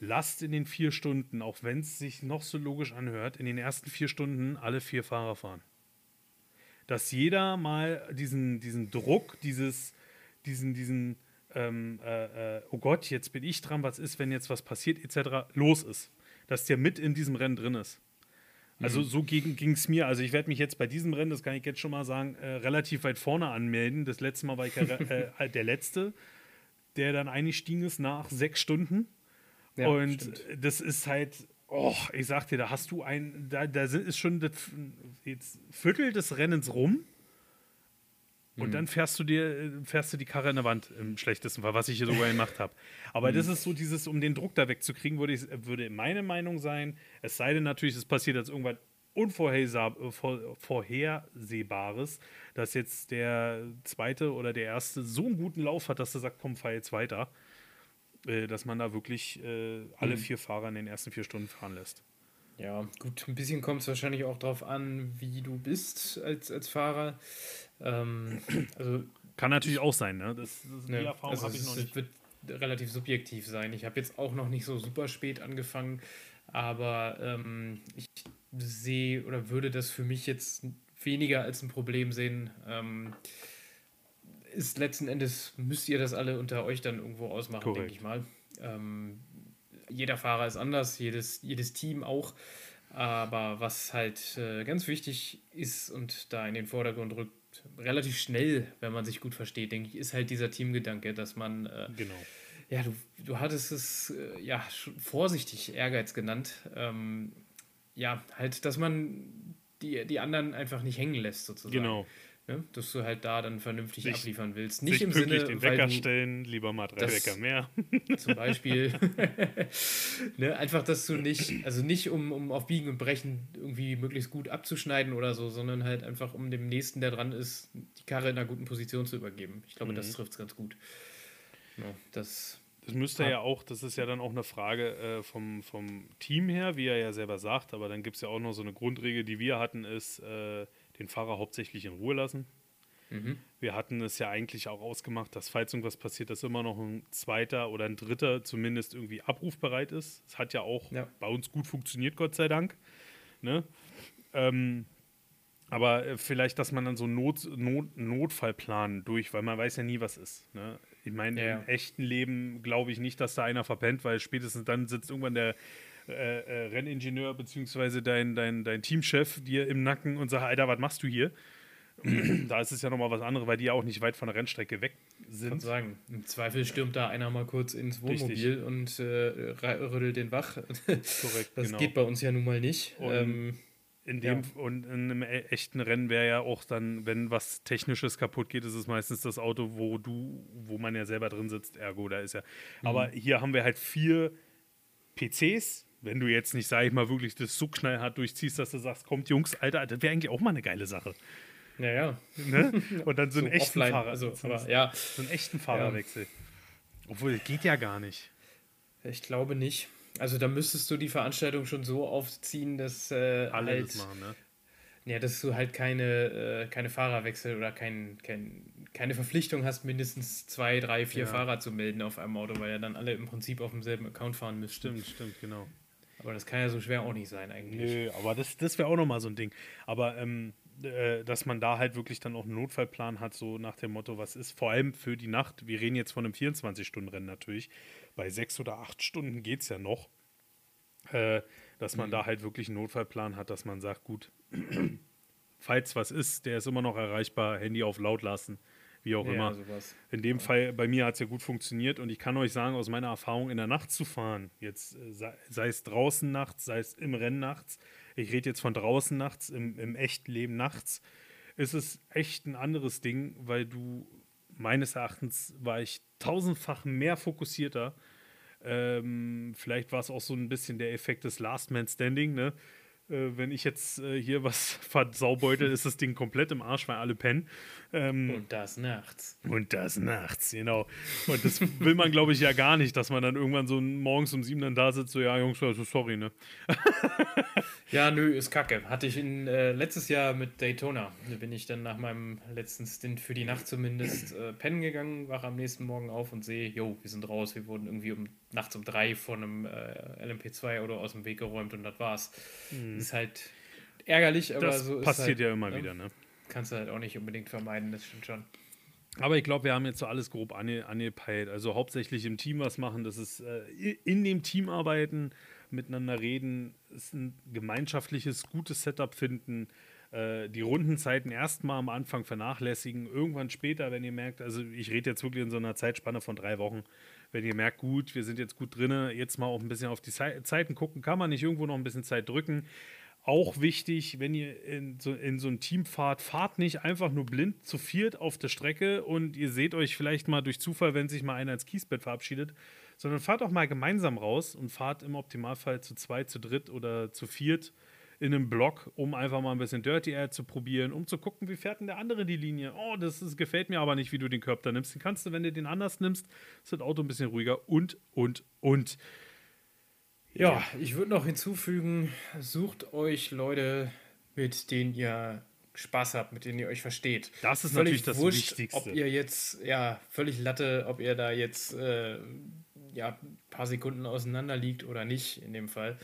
Lasst in den vier Stunden, auch wenn es sich noch so logisch anhört, in den ersten vier Stunden alle vier Fahrer fahren. Dass jeder mal diesen, diesen Druck, dieses, diesen, diesen, ähm, äh, äh, oh Gott, jetzt bin ich dran, was ist, wenn jetzt was passiert, etc., los ist. Dass der mit in diesem Rennen drin ist. Also mhm. so ging es mir. Also ich werde mich jetzt bei diesem Rennen, das kann ich jetzt schon mal sagen, äh, relativ weit vorne anmelden. Das letzte Mal war ich [LAUGHS] äh, äh, der Letzte, der dann eingestiegen ist nach sechs Stunden. Ja, und stimmt. das ist halt, oh, ich sag dir, da hast du ein, da, da ist schon das jetzt Viertel des Rennens rum. Und mhm. dann fährst du dir, fährst du die Karre in der Wand im schlechtesten Fall, was ich hier sogar gemacht habe. Aber mhm. das ist so dieses, um den Druck da wegzukriegen, würde, ich, würde meine Meinung sein, es sei denn natürlich, es passiert jetzt irgendwann Unvorhersehbares, dass jetzt der zweite oder der erste so einen guten Lauf hat, dass er sagt, komm, fahr jetzt weiter. Äh, dass man da wirklich äh, alle mhm. vier Fahrer in den ersten vier Stunden fahren lässt. Ja, gut, ein bisschen kommt es wahrscheinlich auch darauf an, wie du bist als, als Fahrer. Ähm, also Kann natürlich auch sein, ne? Das, das die ne, Erfahrung also habe ich noch nicht. wird relativ subjektiv sein. Ich habe jetzt auch noch nicht so super spät angefangen, aber ähm, ich sehe oder würde das für mich jetzt weniger als ein Problem sehen. Ähm, ist letzten Endes, müsst ihr das alle unter euch dann irgendwo ausmachen, denke ich mal. Ähm, jeder Fahrer ist anders, jedes, jedes Team auch. Aber was halt äh, ganz wichtig ist und da in den Vordergrund rückt, relativ schnell, wenn man sich gut versteht, denke ich, ist halt dieser Teamgedanke, dass man. Äh, genau. Ja, du, du hattest es äh, ja vorsichtig Ehrgeiz genannt. Ähm, ja, halt, dass man die, die anderen einfach nicht hängen lässt, sozusagen. Genau. Ne? Dass du halt da dann vernünftig sich, abliefern willst. Nicht im Sinne, den Wecker du, stellen, lieber mal drei Wecker mehr. [LAUGHS] Zum Beispiel. [LAUGHS] ne? Einfach, dass du nicht, also nicht um, um auf Biegen und Brechen irgendwie möglichst gut abzuschneiden oder so, sondern halt einfach, um dem Nächsten, der dran ist, die Karre in einer guten Position zu übergeben. Ich glaube, mhm. das trifft es ganz gut. Ja, das das müsste ja. auch, das ist ja dann auch eine Frage äh, vom, vom Team her, wie er ja selber sagt, aber dann gibt es ja auch noch so eine Grundregel, die wir hatten, ist, äh, den Fahrer hauptsächlich in Ruhe lassen. Mhm. Wir hatten es ja eigentlich auch ausgemacht, dass falls irgendwas passiert, dass immer noch ein zweiter oder ein dritter zumindest irgendwie abrufbereit ist. Es hat ja auch ja. bei uns gut funktioniert, Gott sei Dank. Ne? Ähm, aber äh, vielleicht, dass man dann so einen Not, Not, Notfallplan durch, weil man weiß ja nie, was ist. Ne? Ich meine, ja. im echten Leben glaube ich nicht, dass da einer verpennt, weil spätestens dann sitzt irgendwann der äh, äh, Renningenieur bzw. Dein, dein, dein Teamchef dir im Nacken und sagt, Alter, was machst du hier? da ist es ja nochmal was anderes, weil die ja auch nicht weit von der Rennstrecke weg sind. Ich sagen, im Zweifel stürmt da einer mal kurz ins Wohnmobil Richtig. und äh, rüttelt den wach. Korrekt, Das genau. geht bei uns ja nun mal nicht. Ähm, in dem ja. und in einem e-, echten Rennen wäre ja auch dann, wenn was Technisches kaputt geht, ist es meistens das Auto, wo du, wo man ja selber drin sitzt, ergo, da ist ja. Mhm. Aber hier haben wir halt vier PCs, wenn du jetzt nicht, sag ich mal, wirklich das so knallhart durchziehst, dass du sagst, kommt Jungs, Alter, das wäre eigentlich auch mal eine geile Sache. Naja. Ne? Und dann so, einen echten offline, Fahrer, also, so, aber, ja, so einen echten Fahrerwechsel. Obwohl, geht ja gar nicht. ich glaube nicht. Also da müsstest du die Veranstaltung schon so aufziehen, dass äh, Alle halt, das machen, ne? ja, dass du halt keine, äh, keine Fahrerwechsel oder kein, kein, keine Verpflichtung hast, mindestens zwei, drei, vier Ja. Fahrer zu melden auf einem Auto, weil ja dann alle im Prinzip auf demselben Account fahren müssten. Stimmt, stimmt, genau. Aber das kann ja so schwer auch nicht sein eigentlich. Nö, aber das, das wäre auch nochmal so ein Ding. Aber ähm, äh, dass man da halt wirklich dann auch einen Notfallplan hat, so nach dem Motto, was ist vor allem für die Nacht, wir reden jetzt von einem 24-Stunden-Rennen natürlich, bei sechs oder acht Stunden geht es ja noch, äh, dass man da halt wirklich einen Notfallplan hat, dass man sagt, gut, [CLEARS THROAT] falls was ist, der ist immer noch erreichbar, Handy auf laut lassen, wie auch Ja, immer. sowas. In dem Fall, bei mir hat es ja gut funktioniert und ich kann euch sagen, aus meiner Erfahrung in der Nacht zu fahren, jetzt äh, sei, sei es draußen nachts, sei es im Rennen nachts, ich rede jetzt von draußen nachts, im, im echten Leben nachts, ist es echt ein anderes Ding, weil du meines Erachtens war ich tausendfach mehr fokussierter. Ähm, vielleicht war es auch so ein bisschen der Effekt des Last Man Standing, ne? Äh, wenn ich jetzt äh, hier was [LAUGHS] versaubeutel, ist das Ding komplett im Arsch, weil alle pennen. Ähm, Und das nachts. und das nachts, genau. Und das will man, glaube ich, ja gar nicht, dass man dann irgendwann so morgens um sieben dann da sitzt, so, ja, Jungs, also sorry, ne? [LAUGHS] Ja, nö, ist kacke. Hatte ich in, äh, letztes Jahr mit Daytona. Da bin ich dann nach meinem letzten Stint für die Nacht zumindest äh, pennen gegangen, wache am nächsten Morgen auf und sehe, jo, wir sind raus. Wir wurden irgendwie um, nachts um drei von einem äh, LMP2-Auto aus dem Weg geräumt und das war's. Ist halt ärgerlich, aber Mhm. Das so ist passiert halt, ja immer ne? wieder, ne? Kannst du halt auch nicht unbedingt vermeiden, das stimmt schon. Aber ich glaube, wir haben jetzt so alles grob ange angepeilt. Also hauptsächlich im Team was machen, das ist äh, in dem Team arbeiten, miteinander reden, ist ein gemeinschaftliches, gutes Setup finden, äh, die Rundenzeiten erstmal am Anfang vernachlässigen, irgendwann später, wenn ihr merkt, also ich rede jetzt wirklich in so einer Zeitspanne von drei Wochen, wenn ihr merkt, gut, wir sind jetzt gut drin, jetzt mal auch ein bisschen auf die Zei Zeiten gucken, kann man nicht irgendwo noch ein bisschen Zeit drücken. Auch wichtig, wenn ihr in so, in so ein Team fahrt, fahrt nicht einfach nur blind zu viert auf der Strecke und ihr seht euch vielleicht mal durch Zufall, wenn sich mal einer ins Kiesbett verabschiedet, sondern fahrt auch mal gemeinsam raus und fahrt im Optimalfall zu zweit, zu dritt oder zu viert in einem Block, um einfach mal ein bisschen Dirty Air zu probieren, um zu gucken, wie fährt denn der andere die Linie. Oh, das ist, gefällt mir aber nicht, wie du den Körper nimmst. Den kannst du, wenn du den anders nimmst, ist das Auto ein bisschen ruhiger und, und, und. Ja, ich würde noch hinzufügen, sucht euch Leute, mit denen ihr Spaß habt, mit denen ihr euch versteht. Das ist Völlig natürlich das wurscht, Wichtigste. Ob ihr jetzt, ja, völlig Latte, ob ihr da jetzt äh, ja, ein paar Sekunden auseinander liegt oder nicht in dem Fall.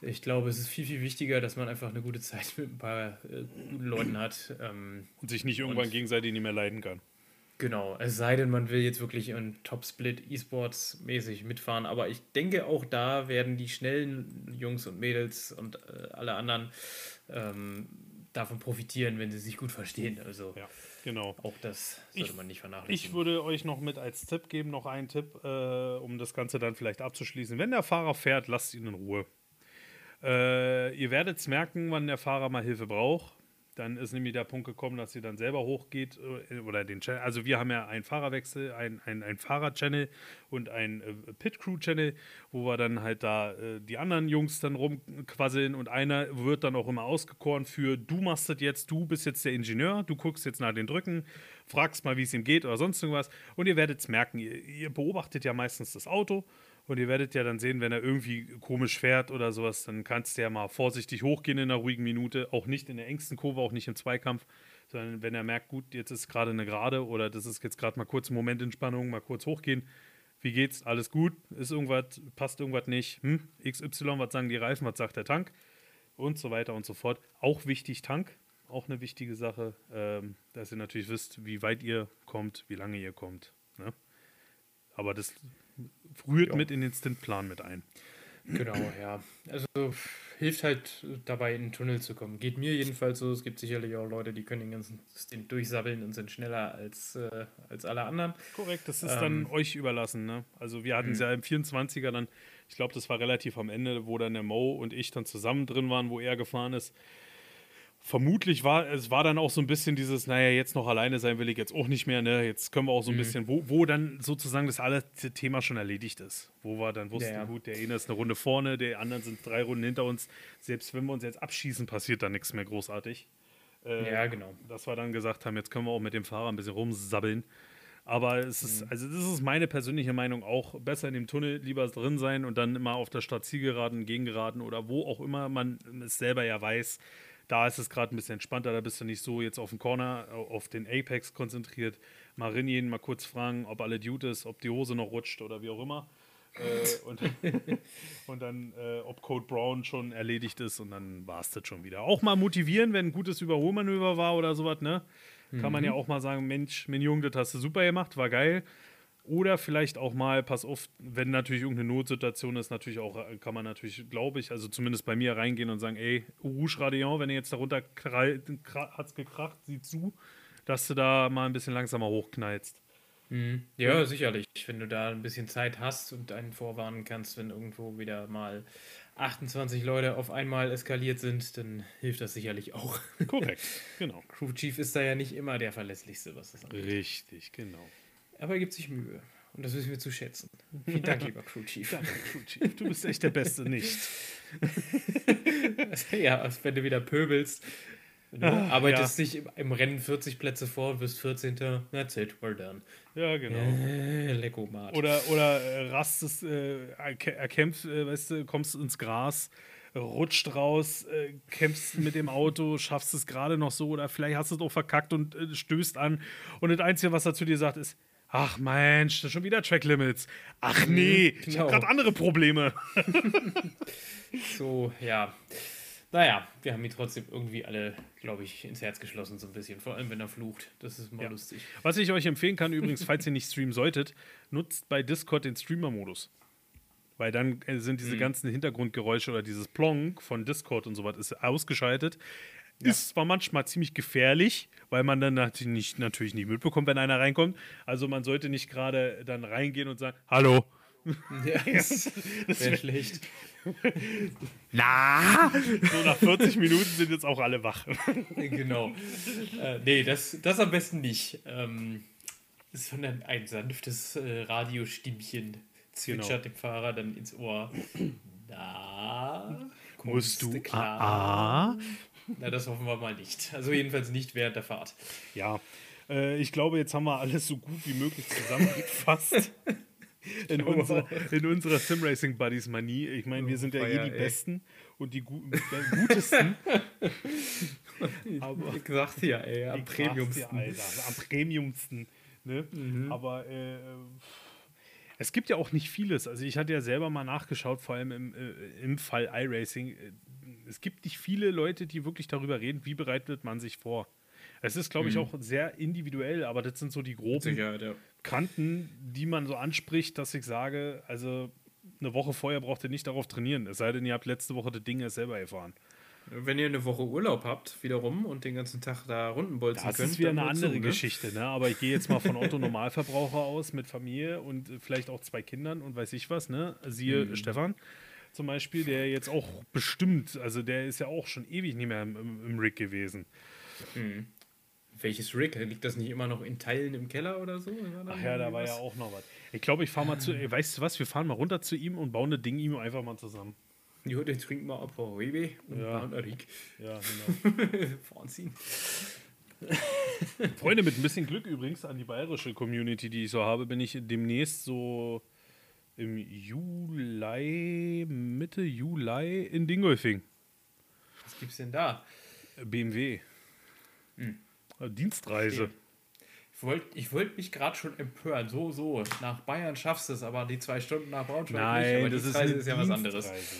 Ich glaube, es ist viel, viel wichtiger, dass man einfach eine gute Zeit [LAUGHS] mit ein paar äh, guten Leuten hat. Ähm, Und sich nicht irgendwann Und- gegenseitig nicht mehr leiden kann. Genau, es sei denn, man will jetzt wirklich in Top-Split E-Sports mäßig mitfahren. Aber ich denke, auch da werden die schnellen Jungs und Mädels und äh, alle anderen ähm, davon profitieren, wenn sie sich gut verstehen. Also Ja, genau. auch das sollte Ich- man nicht vernachlässigen. Ich würde euch noch mit als Tipp geben, noch einen Tipp, äh, um das Ganze dann vielleicht abzuschließen. Wenn der Fahrer fährt, lasst ihn in Ruhe. Äh, ihr werdet es merken, wann der Fahrer mal Hilfe braucht. Dann ist nämlich der Punkt gekommen, dass ihr dann selber hochgeht äh, oder den Channel. Also wir haben ja einen Fahrerwechsel, ein, ein, ein Fahrer-Channel und ein äh, Pit-Crew-Channel, wo wir dann halt da äh, die anderen Jungs dann rumquasseln und einer wird dann auch immer ausgekoren für, du machst das jetzt, du bist jetzt der Ingenieur, du guckst jetzt nach den Drücken, fragst mal, wie es ihm geht oder sonst irgendwas und ihr werdet es merken, ihr, ihr beobachtet ja meistens das Auto und ihr werdet ja dann sehen, wenn er irgendwie komisch fährt oder sowas, dann kannst du ja mal vorsichtig hochgehen in einer ruhigen Minute. Auch nicht in der engsten Kurve, auch nicht im Zweikampf, sondern wenn er merkt, gut, jetzt ist gerade eine Gerade oder das ist jetzt gerade mal kurz ein Moment Entspannung, mal kurz hochgehen. Wie geht's? Alles gut? Ist irgendwas, passt irgendwas nicht? Hm? XY, was sagen die Reifen, was sagt der Tank? Und so weiter und so fort. Auch wichtig, Tank. Auch eine wichtige Sache, ähm, dass ihr natürlich wisst, wie weit ihr kommt, wie lange ihr kommt. Ne? Aber das rührt Ja. mit in den Stintplan mit ein. Genau, ja. Also hilft halt dabei, in den Tunnel zu kommen. Geht mir jedenfalls so. Es gibt sicherlich auch Leute, die können den ganzen Stint durchsabbeln und sind schneller als, äh, als alle anderen. Korrekt, das ist Ähm, dann euch überlassen. Ne? Also wir hatten es ja im 24er dann, ich glaube, das war relativ am Ende, wo dann der Mo und ich dann zusammen drin waren, wo er gefahren ist. Vermutlich war es war dann auch so ein bisschen dieses, naja, jetzt noch alleine sein will ich jetzt auch nicht mehr, ne? Jetzt können wir auch so ein bisschen, wo, wo dann sozusagen das alle Thema schon erledigt ist. Wo wir dann wussten, Ja, ja. gut, der eine ist eine Runde vorne, der anderen sind drei Runden hinter uns. Selbst wenn wir uns jetzt abschießen, passiert da nichts mehr großartig. Äh, Ja, genau. Dass wir dann gesagt haben, jetzt können wir auch mit dem Fahrer ein bisschen rumsabbeln. Aber es ist, Mhm. also das ist meine persönliche Meinung auch, besser in dem Tunnel lieber drin sein und dann immer auf der Stadt Zielgeraden, Gegengeraden oder wo auch immer man es selber ja weiß. Da ist es gerade ein bisschen entspannter, da bist du nicht so jetzt auf den Corner, auf den Apex konzentriert. Mal rinjen, mal kurz fragen, ob alle Dude ist, ob die Hose noch rutscht oder wie auch immer. äh, und, [LAUGHS] und dann, äh, ob Code Brown schon erledigt ist und dann war es das schon wieder. Auch mal motivieren, wenn ein gutes Überholmanöver war oder sowas, ne? Kann man ja auch mal sagen, Mensch, mein Junge, das hast du super gemacht, war geil. Oder vielleicht auch mal, pass auf, wenn natürlich irgendeine Notsituation ist, natürlich auch, äh, kann man natürlich, glaube ich, also zumindest bei mir reingehen und sagen, ey, Rouge Radion, wenn ihr jetzt darunter hat es gekracht, sieh zu, dass du da mal ein bisschen langsamer hochknallst. Ja, sicherlich. Wenn du da ein bisschen Zeit hast und einen vorwarnen kannst, wenn irgendwo wieder mal 28 Leute auf einmal eskaliert sind, dann hilft das sicherlich auch. Korrekt, [LAUGHS] genau. Crew Chief ist da ja nicht immer der verlässlichste, was das angeht. Richtig, genau. Aber er gibt sich Mühe. Und das wissen wir zu schätzen. Vielen Dank, lieber Crew Chief. Danke, Crew Chief. Du bist echt der Beste, nicht? [LAUGHS] ja, wenn du wieder pöbelst. Du arbeitest dich im, im Rennen 40 Plätze vor und wirst 14. That's it, we're done. Ja, genau. Äh, Leckomat. Oder, oder äh, rastest, äh, erkä- erkämpfst, äh, weißt du, kommst ins Gras, äh, rutscht raus, äh, kämpfst mit dem Auto, schaffst es gerade noch so oder vielleicht hast du es auch verkackt und äh, stößt an. Und das Einzige, was er zu dir sagt, ist, ach Mensch, das ist schon wieder Track Limits. Ach nee, ich genau. habe gerade andere Probleme. [LAUGHS] [LAUGHS] So, ja. Naja, wir haben ihn trotzdem irgendwie alle, glaube ich, ins Herz geschlossen, so ein bisschen. Vor allem, wenn er flucht. Das ist mal Ja. lustig. Was ich euch empfehlen kann, übrigens, falls ihr nicht streamen solltet, nutzt bei Discord den Streamer-Modus. Weil dann äh, sind diese ganzen Hintergrundgeräusche oder dieses Plonk von Discord und sowas ist ausgeschaltet. Ist zwar manchmal ziemlich gefährlich, weil man dann natürlich nicht, natürlich nicht mitbekommt, wenn einer reinkommt. Also man sollte nicht gerade dann reingehen und sagen, hallo. Ja, [LAUGHS] das wäre schlecht. Na? So nach 40 Minuten sind jetzt auch alle wach. genau. Äh, nee, das, das am besten nicht. Ähm, sondern ein sanftes äh, Radiostimmchen zwitschert Genau. dem Fahrer dann ins Ohr. Na, Musst du klar? ah, ah? Na, das hoffen wir mal nicht. Also jedenfalls nicht während der Fahrt. Ja, äh, ich glaube, jetzt haben wir alles so gut wie möglich zusammengefasst. [LAUGHS] In, auch. in unserer Simracing Buddies Manie. Ich meine, wir sind ja eh die ey. Besten und die gu äh, gutesten. [LAUGHS] Aber ich sag's ja, ey, am Premiumsten. Alter, am Premiumsten. Ne? Mhm. Aber äh, es gibt ja auch nicht vieles. Also ich hatte ja selber mal nachgeschaut, vor allem im, äh, im Fall iRacing. Es gibt nicht viele Leute, die wirklich darüber reden, wie bereitet man sich vor. Es ist, glaube ich, Mhm. auch sehr individuell, aber das sind so die groben ja. Kanten, die man so anspricht, dass ich sage, also eine Woche vorher braucht ihr nicht darauf trainieren. Es sei denn, ihr habt letzte Woche das Ding erst selber erfahren. Wenn ihr eine Woche Urlaub habt, wiederum, und den ganzen Tag da Rundenbolzen Das könnt, ist wieder eine andere ne? Geschichte, ne? Aber ich gehe jetzt mal von Otto Normalverbraucher aus mit Familie und äh, vielleicht auch zwei Kindern und weiß ich was, ne? Siehe Mhm. Stefan zum Beispiel, der jetzt auch bestimmt, also der ist ja auch schon ewig nicht mehr im, im, im Rig gewesen. Welches Rig? Liegt das nicht immer noch in Teilen im Keller oder so? Ach ja, da war ja irgendwas? auch noch was. Ich glaube, ich fahre mal zu, ey, weißt du was, wir fahren mal runter zu ihm und bauen das Ding ihm einfach mal zusammen. Jo, den trinken wir ab, Frau Rebe und Ja. ja. Rig. Ja, genau. [LAUGHS] Wahnsinn. Freunde, mit ein bisschen Glück übrigens an die bayerische Community, die ich so habe, bin ich demnächst so im Juli, Mitte Juli in Dingolfing. Was gibt's denn da? BMW. Äh, Dienstreise. Ich wollte ich wollt mich gerade schon empören. So, so. Nach Bayern schaffst du es, aber die zwei Stunden nach Braunschweig nicht. Nein, Aber das ist, Dienstreise eine ist ja was anderes. Das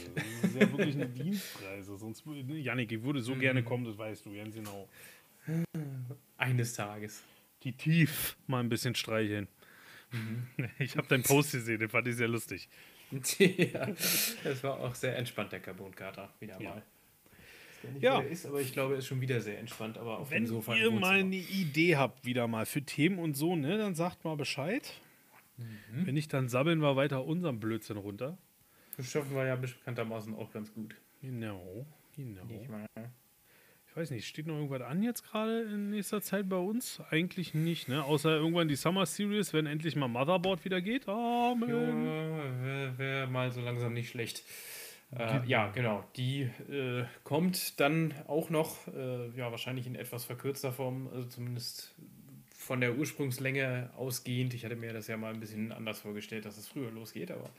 ist ja wirklich eine Dienstreise. Sonst, würde- Janik, ich würde so Mhm. gerne kommen, das weißt du ganz genau. Eines Tages. Die tief mal ein bisschen streicheln. [LAUGHS] Ich habe deinen Post gesehen, den fand ich sehr lustig. [LAUGHS] ja, das war auch sehr entspannt, der Carbonkater. Wieder Ja. mal. Ja. der ist, aber ich glaube, er ist schon wieder sehr entspannt. Aber auf Wenn dem Sofa im ihr mal eine Idee habt, wieder mal für Themen und so, ne, dann sagt mal Bescheid. Mhm. Wenn nicht, dann sabbeln wir weiter unseren Blödsinn runter. Das schaffen wir ja bekanntermaßen auch ganz gut. Genau, genau. Weiß nicht, steht noch irgendwas an jetzt gerade in nächster Zeit bei uns? Eigentlich nicht, ne? Außer irgendwann die Summer Series, wenn endlich mal Motherboard wieder geht. Amen. ja, wäre wär mal so langsam nicht schlecht. Äh, ja, genau. Die äh, kommt dann auch noch, äh, ja, wahrscheinlich in etwas verkürzter Form, also zumindest von der Ursprungslänge ausgehend. Ich hatte mir das ja mal ein bisschen anders vorgestellt, dass es früher losgeht, aber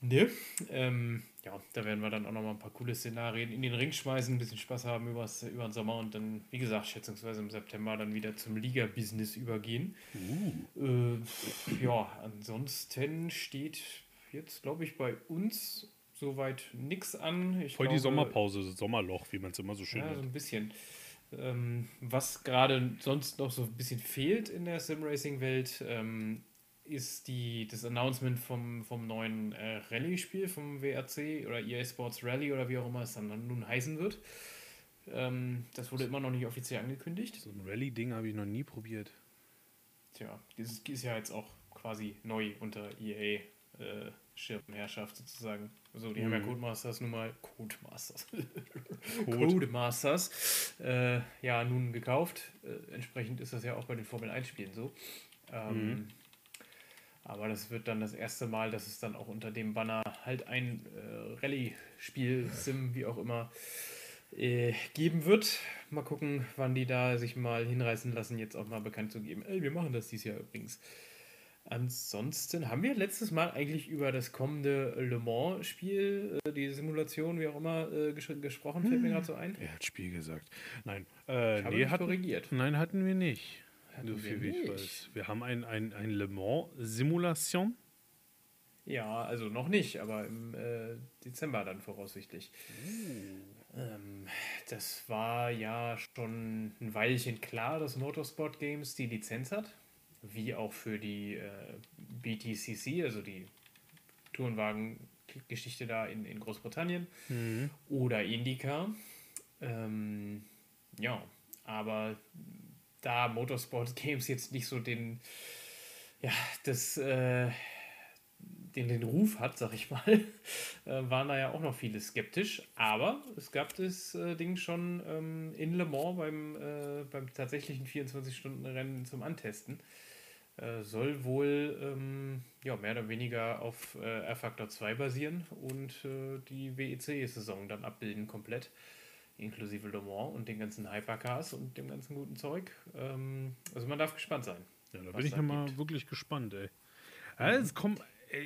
ne. Ähm, ja, da werden wir dann auch noch mal ein paar coole Szenarien in den Ring schmeißen, ein bisschen Spaß haben übers, über den Sommer und dann, wie gesagt, schätzungsweise im September dann wieder zum Liga-Business übergehen. Uh. Äh, ja, ansonsten steht jetzt, glaube ich, bei uns soweit nichts an. Ich Voll glaube, die Sommerpause, Sommerloch, wie man es immer so schön Ja, so nennt. ein bisschen. Ähm, was gerade sonst noch so ein bisschen fehlt in der Sim-Racing-Welt, ähm, ist die, das Announcement vom, vom neuen äh, Rallye-Spiel vom WRC oder EA Sports Rally oder wie auch immer es dann nun heißen wird. Ähm, das wurde immer noch nicht offiziell angekündigt. So ein Rallye-Ding habe ich noch nie probiert. Tja, dieses ist ja jetzt auch quasi neu unter EA äh, Schirmherrschaft sozusagen. Also die haben ja Mhm. Codemasters nun mal Codemasters. [LAUGHS] Code. Codemasters äh, ja nun gekauft. Äh, entsprechend ist das ja auch bei den Formel 1 Spielen so. Ähm, Mhm. Aber das wird dann das erste Mal, dass es dann auch unter dem Banner halt ein äh, Rallye-Spiel, Sim, wie auch immer, äh, geben wird. Mal gucken, wann die da sich mal hinreißen lassen, jetzt auch mal bekannt zu geben. Ey, wir machen das dieses Jahr übrigens. Ansonsten haben wir letztes Mal eigentlich über das kommende Le Mans-Spiel, äh, die Simulation, wie auch immer, äh, ges gesprochen, fällt mir gerade so ein. Er hat Spiel gesagt. Nein, äh, Ich habe nee, hatten, korrigiert. nein, hatten wir nicht. Hatten so wir viel wie ich weiß. Wir haben ein, ein, ein Le Mans-Simulation. Ja, also noch nicht, aber im äh, Dezember dann voraussichtlich. Ähm, das war ja schon ein Weilchen klar, dass Motorsport Games die Lizenz hat, wie auch für die äh, BTCC, also die Tourenwagen-Geschichte da in, in Großbritannien oder IndyCar. Ähm, ja, aber da Motorsport Games jetzt nicht so den, ja, das, äh, den, den Ruf hat, sag ich mal, [LAUGHS] äh, waren da ja auch noch viele skeptisch. Aber es gab das äh, Ding schon ähm, in Le Mans beim, äh, beim tatsächlichen 24-Stunden-Rennen zum Antesten. Äh, soll wohl ähm, ja, mehr oder weniger auf äh, R-Factor 2 basieren und die WEC-Saison dann abbilden komplett inklusive Le Mans und den ganzen Hypercars und dem ganzen guten Zeug. Ähm, also man darf gespannt sein. Ja, da bin ich ja mal gibt. wirklich gespannt, ey. Ja, es kommt,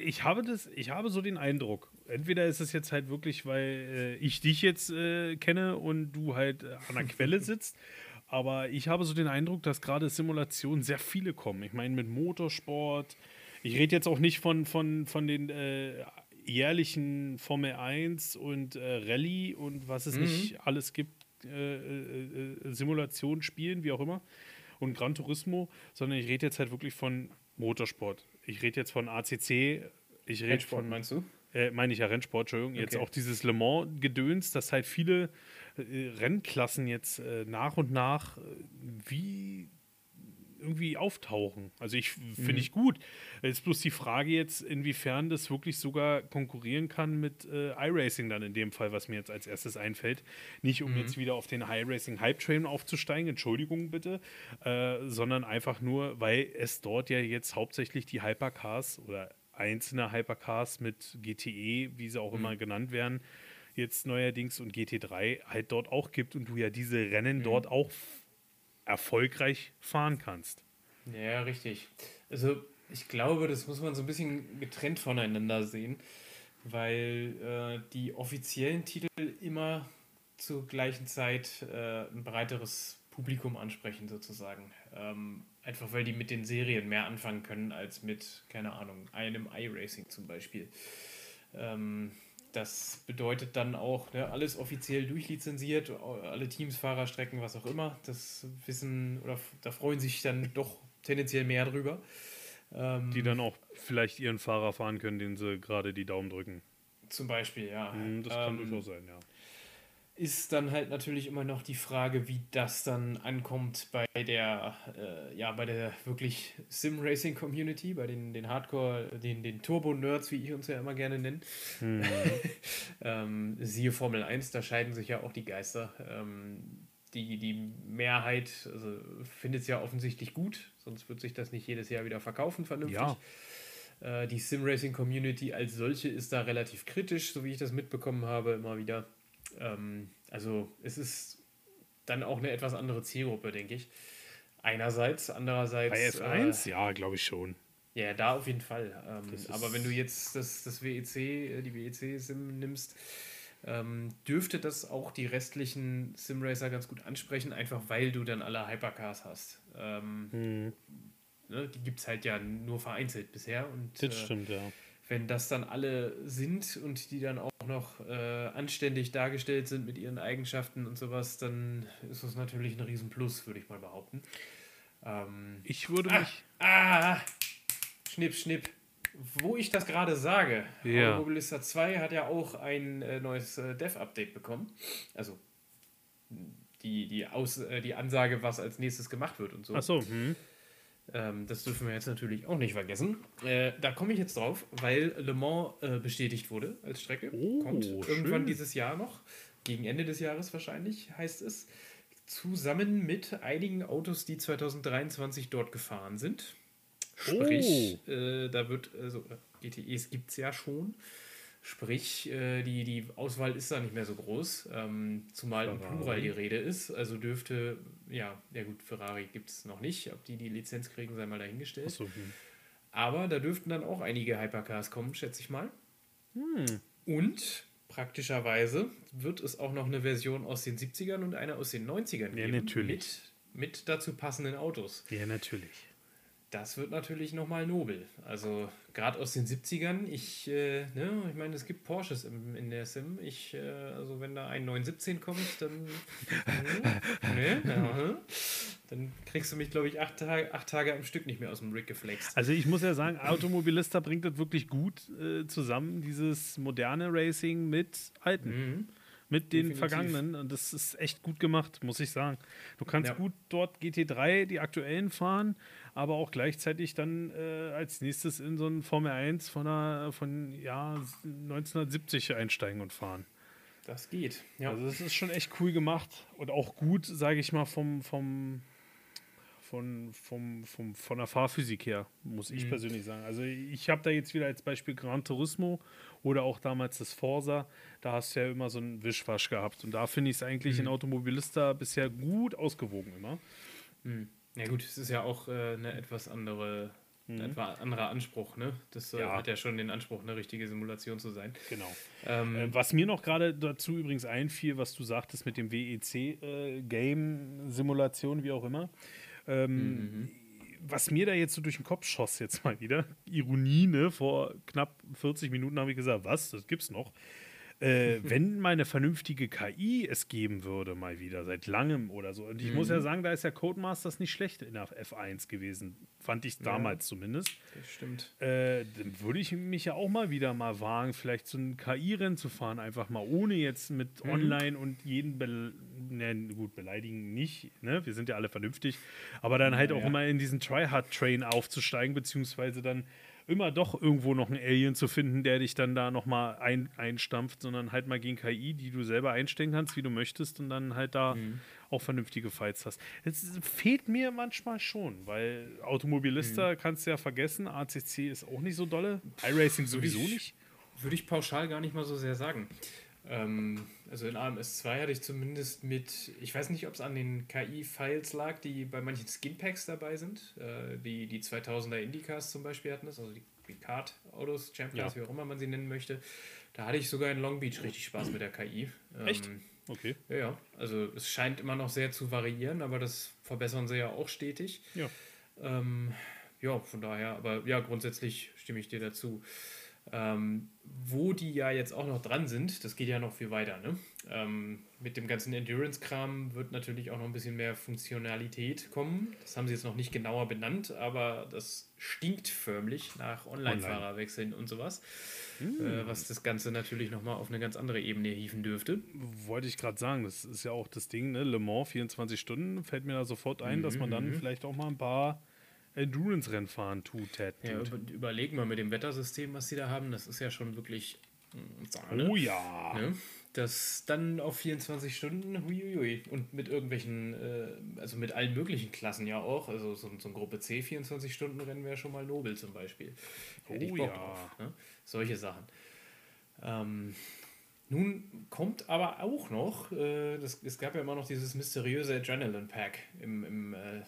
ich habe das, ich habe so den Eindruck. Entweder ist es jetzt halt wirklich, weil äh, ich dich jetzt äh, kenne und du halt äh, an der Quelle [LAUGHS] sitzt. Aber ich habe so den Eindruck, dass gerade Simulationen sehr viele kommen. Ich meine, mit Motorsport. Ich rede jetzt auch nicht von, von, von den äh, jährlichen Formel 1 und äh, Rallye und was es nicht alles gibt, äh, äh, äh, Simulationsspielen, wie auch immer, und Gran Turismo, sondern ich rede jetzt halt wirklich von Motorsport. Ich rede jetzt von ACC, ich rede Rennsport von, meinst du? äh, meine ich ja Rennsport, Entschuldigung, jetzt Okay. auch dieses Le Mans-Gedöns, dass halt viele äh, Rennklassen jetzt nach und nach wie irgendwie auftauchen. Also ich finde ich gut. Jetzt bloß die Frage jetzt, inwiefern das wirklich sogar konkurrieren kann mit äh, iRacing dann in dem Fall, was mir jetzt als erstes einfällt. Nicht um jetzt wieder auf den iRacing Hype Train aufzusteigen, Entschuldigung bitte, äh, sondern einfach nur, weil es dort ja jetzt hauptsächlich die Hypercars oder einzelne Hypercars mit GTE, wie sie auch immer genannt werden, jetzt neuerdings und GT3 halt dort auch gibt und du ja diese Rennen dort auch erfolgreich fahren kannst. Ja, richtig. Also ich glaube, das muss man so ein bisschen getrennt voneinander sehen, weil äh, die offiziellen Titel immer zur gleichen Zeit äh, ein breiteres Publikum ansprechen, sozusagen. Ähm, einfach weil die mit den Serien mehr anfangen können als mit, keine Ahnung, einem iRacing zum Beispiel. Ähm, das bedeutet dann auch, ne, alles offiziell durchlizenziert, alle Teams, Fahrer, Strecken, was auch immer. Das wissen oder da freuen sich dann doch tendenziell mehr drüber. Ähm, Die dann auch vielleicht ihren Fahrer fahren können, den sie gerade die Daumen drücken. zum Beispiel, ja. Hm, Das kann Ähm, durchaus sein, ja. Ist dann halt natürlich immer noch die Frage, wie das dann ankommt bei der, äh, ja, bei der wirklich Sim-Racing-Community, bei den, den Hardcore, den, den Turbo-Nerds, wie ich uns ja immer gerne nenne. [LAUGHS] ähm, siehe Formel 1, da scheiden sich ja auch die Geister. Ähm, die, die Mehrheit also, findet es ja offensichtlich gut, sonst wird sich das nicht jedes Jahr wieder verkaufen vernünftig. Ja. Äh, die Sim-Racing-Community als solche ist da relativ kritisch, so wie ich das mitbekommen habe, immer wieder. Ähm, also es ist dann auch eine etwas andere Zielgruppe, denke ich. Einerseits, andererseits. Bei F1, äh, ja, glaube ich schon. Ja, da auf jeden Fall. Ähm, aber wenn du jetzt das, das WEC, äh, die WEC-Sim nimmst, ähm, dürfte das auch die restlichen Simracer ganz gut ansprechen, einfach weil du dann alle Hypercars hast. Ähm, hm. ne, die gibt es halt ja nur vereinzelt bisher. Und, das äh, stimmt, ja. Wenn das dann alle sind und die dann auch noch äh, anständig dargestellt sind mit ihren Eigenschaften und sowas, dann ist das natürlich ein Riesenplus, würde ich mal behaupten. Ähm, ich würde ah, mich. Ah, Schnipp, schnipp. Wo ich das gerade sage, ja. Automobilista 2 hat ja auch ein äh, neues äh, Dev-Update bekommen. Also die, die, Aus, äh, die Ansage, was als nächstes gemacht wird und so. Ach so. Hm. Ähm, das dürfen wir jetzt natürlich auch nicht vergessen. Äh, da komme ich jetzt drauf, weil Le Mans äh, bestätigt wurde als Strecke. Oh, Kommt irgendwann schön. dieses Jahr noch. Gegen Ende des Jahres wahrscheinlich, heißt es. Zusammen mit einigen Autos, die 2023 dort gefahren sind. Sprich, oh. äh, da wird, also GTEs gibt es ja schon. Sprich, äh, die, die Auswahl ist da nicht mehr so groß, ähm, zumal im Plural die Rede ist. Also dürfte, ja, ja gut, Ferrari gibt es noch nicht. Ob die die Lizenz kriegen, sei mal dahingestellt. So, hm. Aber da dürften dann auch einige Hypercars kommen, schätze ich mal. Hm. Und praktischerweise wird es auch noch eine Version aus den 70ern und eine aus den 90ern geben. Ja, natürlich. Mit, mit dazu passenden Autos. Ja, natürlich das wird natürlich nochmal nobel. Also gerade aus den 70ern, ich, äh, ne, ich meine, es gibt Porsches im, in der Sim. Ich, äh, also wenn da ein 917 kommt, dann, ne, [LAUGHS] ja, dann kriegst du mich, glaube ich, acht Tage, acht Tage am Stück nicht mehr aus dem Rig geflext. Also ich muss ja sagen, Automobilista bringt das wirklich gut äh, zusammen, dieses moderne Racing mit alten. Mhm mit den Definitiv. vergangenen. Und das ist echt gut gemacht, muss ich sagen. Du kannst ja. gut dort GT3, die aktuellen fahren, aber auch gleichzeitig dann äh, als nächstes in so ein Formel 1 von, einer, von ja, 1970 einsteigen und fahren. Das geht. Ja. Also das ist schon echt cool gemacht und auch gut, sage ich mal, vom, vom, von, vom, vom, von der Fahrphysik her, muss ich mhm. persönlich sagen. Also ich habe da jetzt wieder als Beispiel Gran Turismo oder auch damals das Forsa, da hast du ja immer so einen Wischwasch gehabt. Und da finde ich es eigentlich mhm. in Automobilista bisher gut ausgewogen immer. Mhm. Ja gut, es ist ja auch äh, eine etwas andere, mhm. ein etwas anderer Anspruch, ne? Das äh, ja. hat ja schon den Anspruch, eine richtige Simulation zu sein. Genau. Ähm, äh, was mir noch gerade dazu übrigens einfiel, was du sagtest mit dem WEC-Game-Simulation, äh, wie auch immer. Ähm, mhm. Was mir da jetzt so durch den Kopf schoss, jetzt mal wieder, Ironie, ne? Vor knapp 40 Minuten habe ich gesagt, was, das gibt's noch. Äh, wenn mal eine vernünftige KI es geben würde, mal wieder, seit langem oder so. Und ich mhm. muss ja mhm. sagen, da ist ja Codemasters nicht schlecht in der F1 gewesen. Fand ich damals ja, zumindest. Das stimmt. Äh, dann würde ich mich ja auch mal wieder mal wagen, vielleicht so ein KI-Rennen zu fahren, einfach mal ohne jetzt mit mhm. online und jeden, Be ne, gut, beleidigen nicht, ne? Wir sind ja alle vernünftig, aber dann halt ja, auch ja. immer in diesen Tryhard-Train aufzusteigen, beziehungsweise dann immer doch irgendwo noch einen Alien zu finden, der dich dann da nochmal ein, einstampft, sondern halt mal gegen KI, die du selber einstellen kannst, wie du möchtest und dann halt da mhm. auch vernünftige Fights hast. Das fehlt mir manchmal schon, weil Automobilista mhm. kannst du ja vergessen, ACC ist auch nicht so dolle, iRacing sowieso ich, nicht. Würde ich pauschal gar nicht mal so sehr sagen. Ähm, also in AMS 2 hatte ich zumindest mit, ich weiß nicht, ob es an den KI-Files lag, die bei manchen Skinpacks dabei sind. Äh, die, die 2000er Indycars zum Beispiel hatten das, also die, die Kart-Autos, Champions, ja. wie auch immer man sie nennen möchte. Da hatte ich sogar in Long Beach richtig Spaß mit der KI. Ähm, Echt? Okay. Ja, ja. Also es scheint immer noch sehr zu variieren, aber das verbessern sie ja auch stetig. Ja. Ähm, ja, von daher, aber ja, grundsätzlich stimme ich dir dazu. Ähm, wo die ja jetzt auch noch dran sind, das geht ja noch viel weiter. Ne? Ähm, mit dem ganzen Endurance-Kram wird natürlich auch noch ein bisschen mehr Funktionalität kommen. Das haben sie jetzt noch nicht genauer benannt, aber das stinkt förmlich nach Online-Fahrerwechseln und sowas. Mhm. Äh, was das Ganze natürlich nochmal auf eine ganz andere Ebene hieven dürfte. Wollte ich gerade sagen, das ist ja auch das Ding, ne? Le Mans 24 Stunden, fällt mir da sofort ein, mhm. dass man dann mhm. vielleicht auch mal ein paar Endurance-Rennfahren tut, Ted. Ja, überlegen wir mit dem Wettersystem, was sie da haben, das ist ja schon wirklich Sahne. Oh ja. Ne? das dann auf 24 Stunden, huiuiui, und mit irgendwelchen, äh, also mit allen möglichen Klassen ja auch, also so, so ein Gruppe C 24 Stunden Rennen wäre schon mal Nobel zum Beispiel. Hätte Oh ja. drauf, ne? Solche Sachen. Ähm, nun kommt aber auch noch, äh, das, es gab ja immer noch dieses mysteriöse Adrenaline Pack im, im, äh,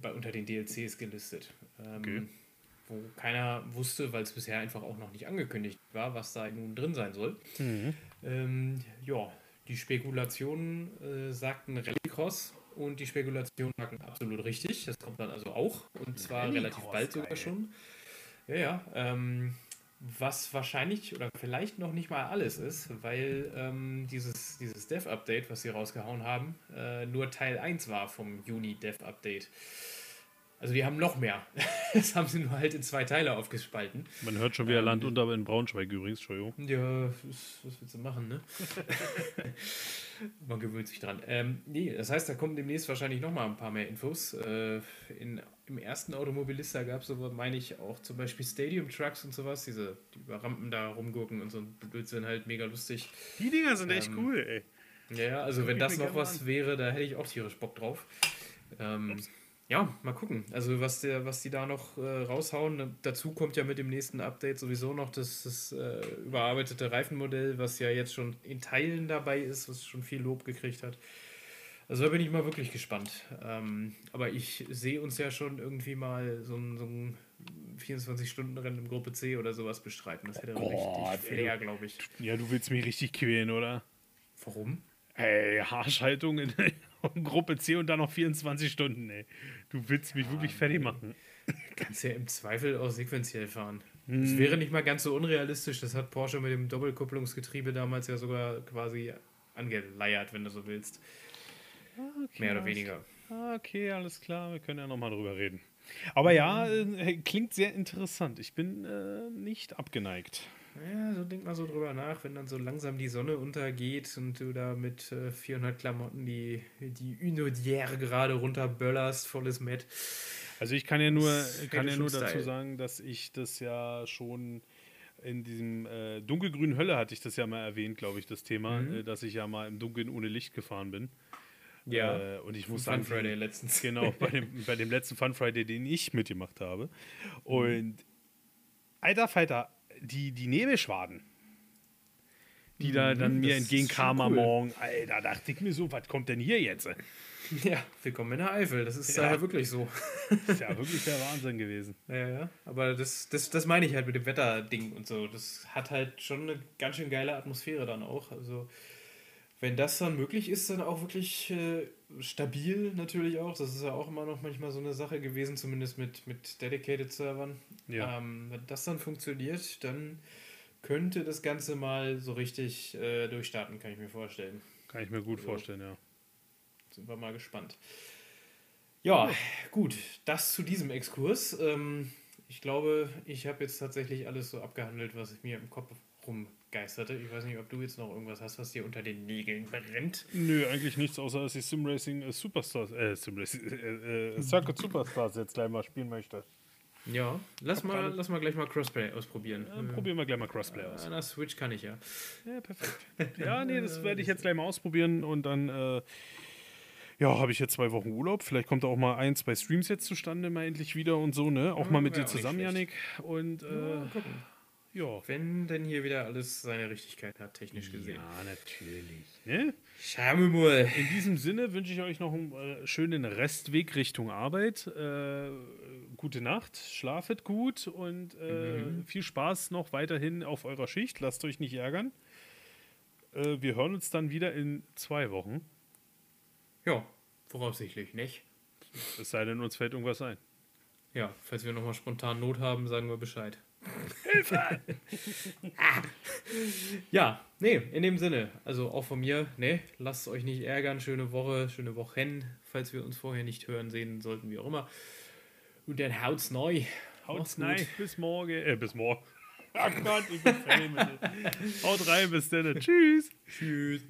bei, unter den DLCs gelistet. Ähm, Okay. Wo keiner wusste, weil es bisher einfach auch noch nicht angekündigt war, was da nun drin sein soll. Ähm, ja, die Spekulationen äh, sagten Rallycross und die Spekulationen sagten absolut richtig. Das kommt dann also auch und zwar relativ Rallycross, bald sogar geil. schon. Ja, ja. Ähm, was wahrscheinlich oder vielleicht noch nicht mal alles ist, weil ähm, dieses, dieses Dev-Update, was sie rausgehauen haben, äh, nur Teil 1 war vom Juni-Dev-Update. Also die haben noch mehr. [LAUGHS] Das haben sie nur halt in zwei Teile aufgespalten. Man hört schon wieder Land unter in Braunschweig übrigens, Entschuldigung. Ja, was, was willst du machen, ne? [LAUGHS] Man gewöhnt sich dran. Ähm, nee, das heißt, da kommen demnächst wahrscheinlich noch mal ein paar mehr Infos. Äh, in, Im ersten Automobilista gab es aber, meine ich, auch zum Beispiel Stadium Trucks und sowas, diese, die über Rampen da rumgurken und so ein Blödsinn halt mega lustig. Die Dinger sind echt Ähm, cool, ey. Ja, also wenn das noch was an. wäre, da hätte ich auch tierisch Bock drauf. Ähm, ja, mal gucken. Also was der, was die da noch äh, raushauen. Dazu kommt ja mit dem nächsten Update sowieso noch das, das äh, überarbeitete Reifenmodell, was ja jetzt schon in Teilen dabei ist, was schon viel Lob gekriegt hat. Also da bin ich mal wirklich gespannt. Ähm, aber ich sehe uns ja schon irgendwie mal so ein, so ein 24-Stunden-Rennen im Gruppe C oder sowas bestreiten. Das hätte Gott, richtig ey, Flair, glaube ich. Ja, du willst mich richtig quälen, oder? Warum? Ey, Haarschaltung in, [LAUGHS] in Gruppe C und dann noch 24 Stunden, ey. Du willst mich wirklich fertig machen. Kannst ja im Zweifel auch sequenziell fahren. Hm. Das wäre nicht mal ganz so unrealistisch. Das hat Porsche mit dem Doppelkupplungsgetriebe damals ja sogar quasi angeleiert, wenn du so willst. Mehr oder weniger. Okay, alles klar, wir können ja nochmal drüber reden. Aber ja, äh, klingt sehr interessant. Ich bin äh, nicht abgeneigt. Ja, so denk mal so drüber nach, wenn dann so langsam die Sonne untergeht und du da mit äh, 400 Klamotten die, die Unodière gerade runterböllerst, volles Met. Also ich kann ja nur, Das kann ja nur dazu sagen, dass ich das ja schon in diesem äh, dunkelgrünen Hölle hatte ich das ja mal erwähnt, glaube ich, das Thema, Mhm. äh, dass ich ja mal im Dunkeln ohne Licht gefahren bin. Ja. Äh, und ich muss Fun sagen, Friday letztens. Genau, [LAUGHS] bei dem, bei dem letzten Fun Friday, den ich mitgemacht habe. Und alter Falter, die, die Nebelschwaden, die da Mhm, dann mir das ist entgegenkamen schon am cool. Morgen, Alter, dachte ich mir so, was kommt denn hier jetzt? Ja, willkommen in der Eifel. Das ist Ja. ja wirklich so. Das ist ja wirklich der Wahnsinn gewesen. [LAUGHS] Ja, ja. Aber das, das, das meine ich halt mit dem Wetterding und so. Das hat halt schon eine ganz schön geile Atmosphäre dann auch. Also, wenn das dann möglich ist, dann auch wirklich äh, stabil natürlich auch. Das ist ja auch immer noch manchmal so eine Sache gewesen, zumindest mit, mit Dedicated-Servern. Ja. Ähm, wenn das dann funktioniert, dann könnte das Ganze mal so richtig äh, durchstarten, kann ich mir vorstellen. Kann ich mir gut vorstellen, ja. Sind wir mal gespannt. Ja, gut, das zu diesem Exkurs. Ähm, ich glaube, ich habe jetzt tatsächlich alles so abgehandelt, was mir im Kopf rumgeisterte. Ich weiß nicht, ob du jetzt noch irgendwas hast, was dir unter den Nägeln brennt. Nö, eigentlich nichts, außer dass ich Simracing äh, Superstars, äh, Simracing, äh, äh, Circuit Superstars jetzt gleich mal spielen möchte. Ja, lass mal, gerade- lass mal gleich mal Crossplay ausprobieren. Dann probieren wir gleich mal Crossplay aus. An der Switch kann ich ja. Ja, perfekt. Ja, nee, das werde ich jetzt gleich mal ausprobieren und dann, äh, ja, habe ich jetzt zwei Wochen Urlaub. Vielleicht kommt da auch mal ein, zwei Streams jetzt zustande, mal endlich wieder und so, ne? Auch Ja, mal mit dir zusammen. Janik. Und, äh, Mal gucken. Ja. Wenn denn hier wieder alles seine Richtigkeit hat, technisch gesehen. Ja, natürlich. Ne? Schauen wir mal. In diesem Sinne wünsche ich euch noch einen äh, schönen Restweg Richtung Arbeit. Äh, gute Nacht, schlafet gut und äh, viel Spaß noch weiterhin auf eurer Schicht. Lasst euch nicht ärgern. Äh, wir hören uns dann wieder in zwei Wochen. Ja, voraussichtlich, nicht? Es sei denn, uns fällt irgendwas ein. Ja, falls wir nochmal spontan Not haben, sagen wir Bescheid. Hilfe! [LAUGHS] ja, nee, in dem Sinne, also auch von mir, ne, lasst euch nicht ärgern, schöne Woche, schöne Wochen, falls wir uns vorher nicht hören, sehen sollten, wie auch immer. Und dann haut's neu. Haut Macht's rein, gut. bis morgen. Äh, bis morgen. [LAUGHS] Ach Gott, ich bin. [LAUGHS] Haut rein, bis dann. Tschüss. Tschüss.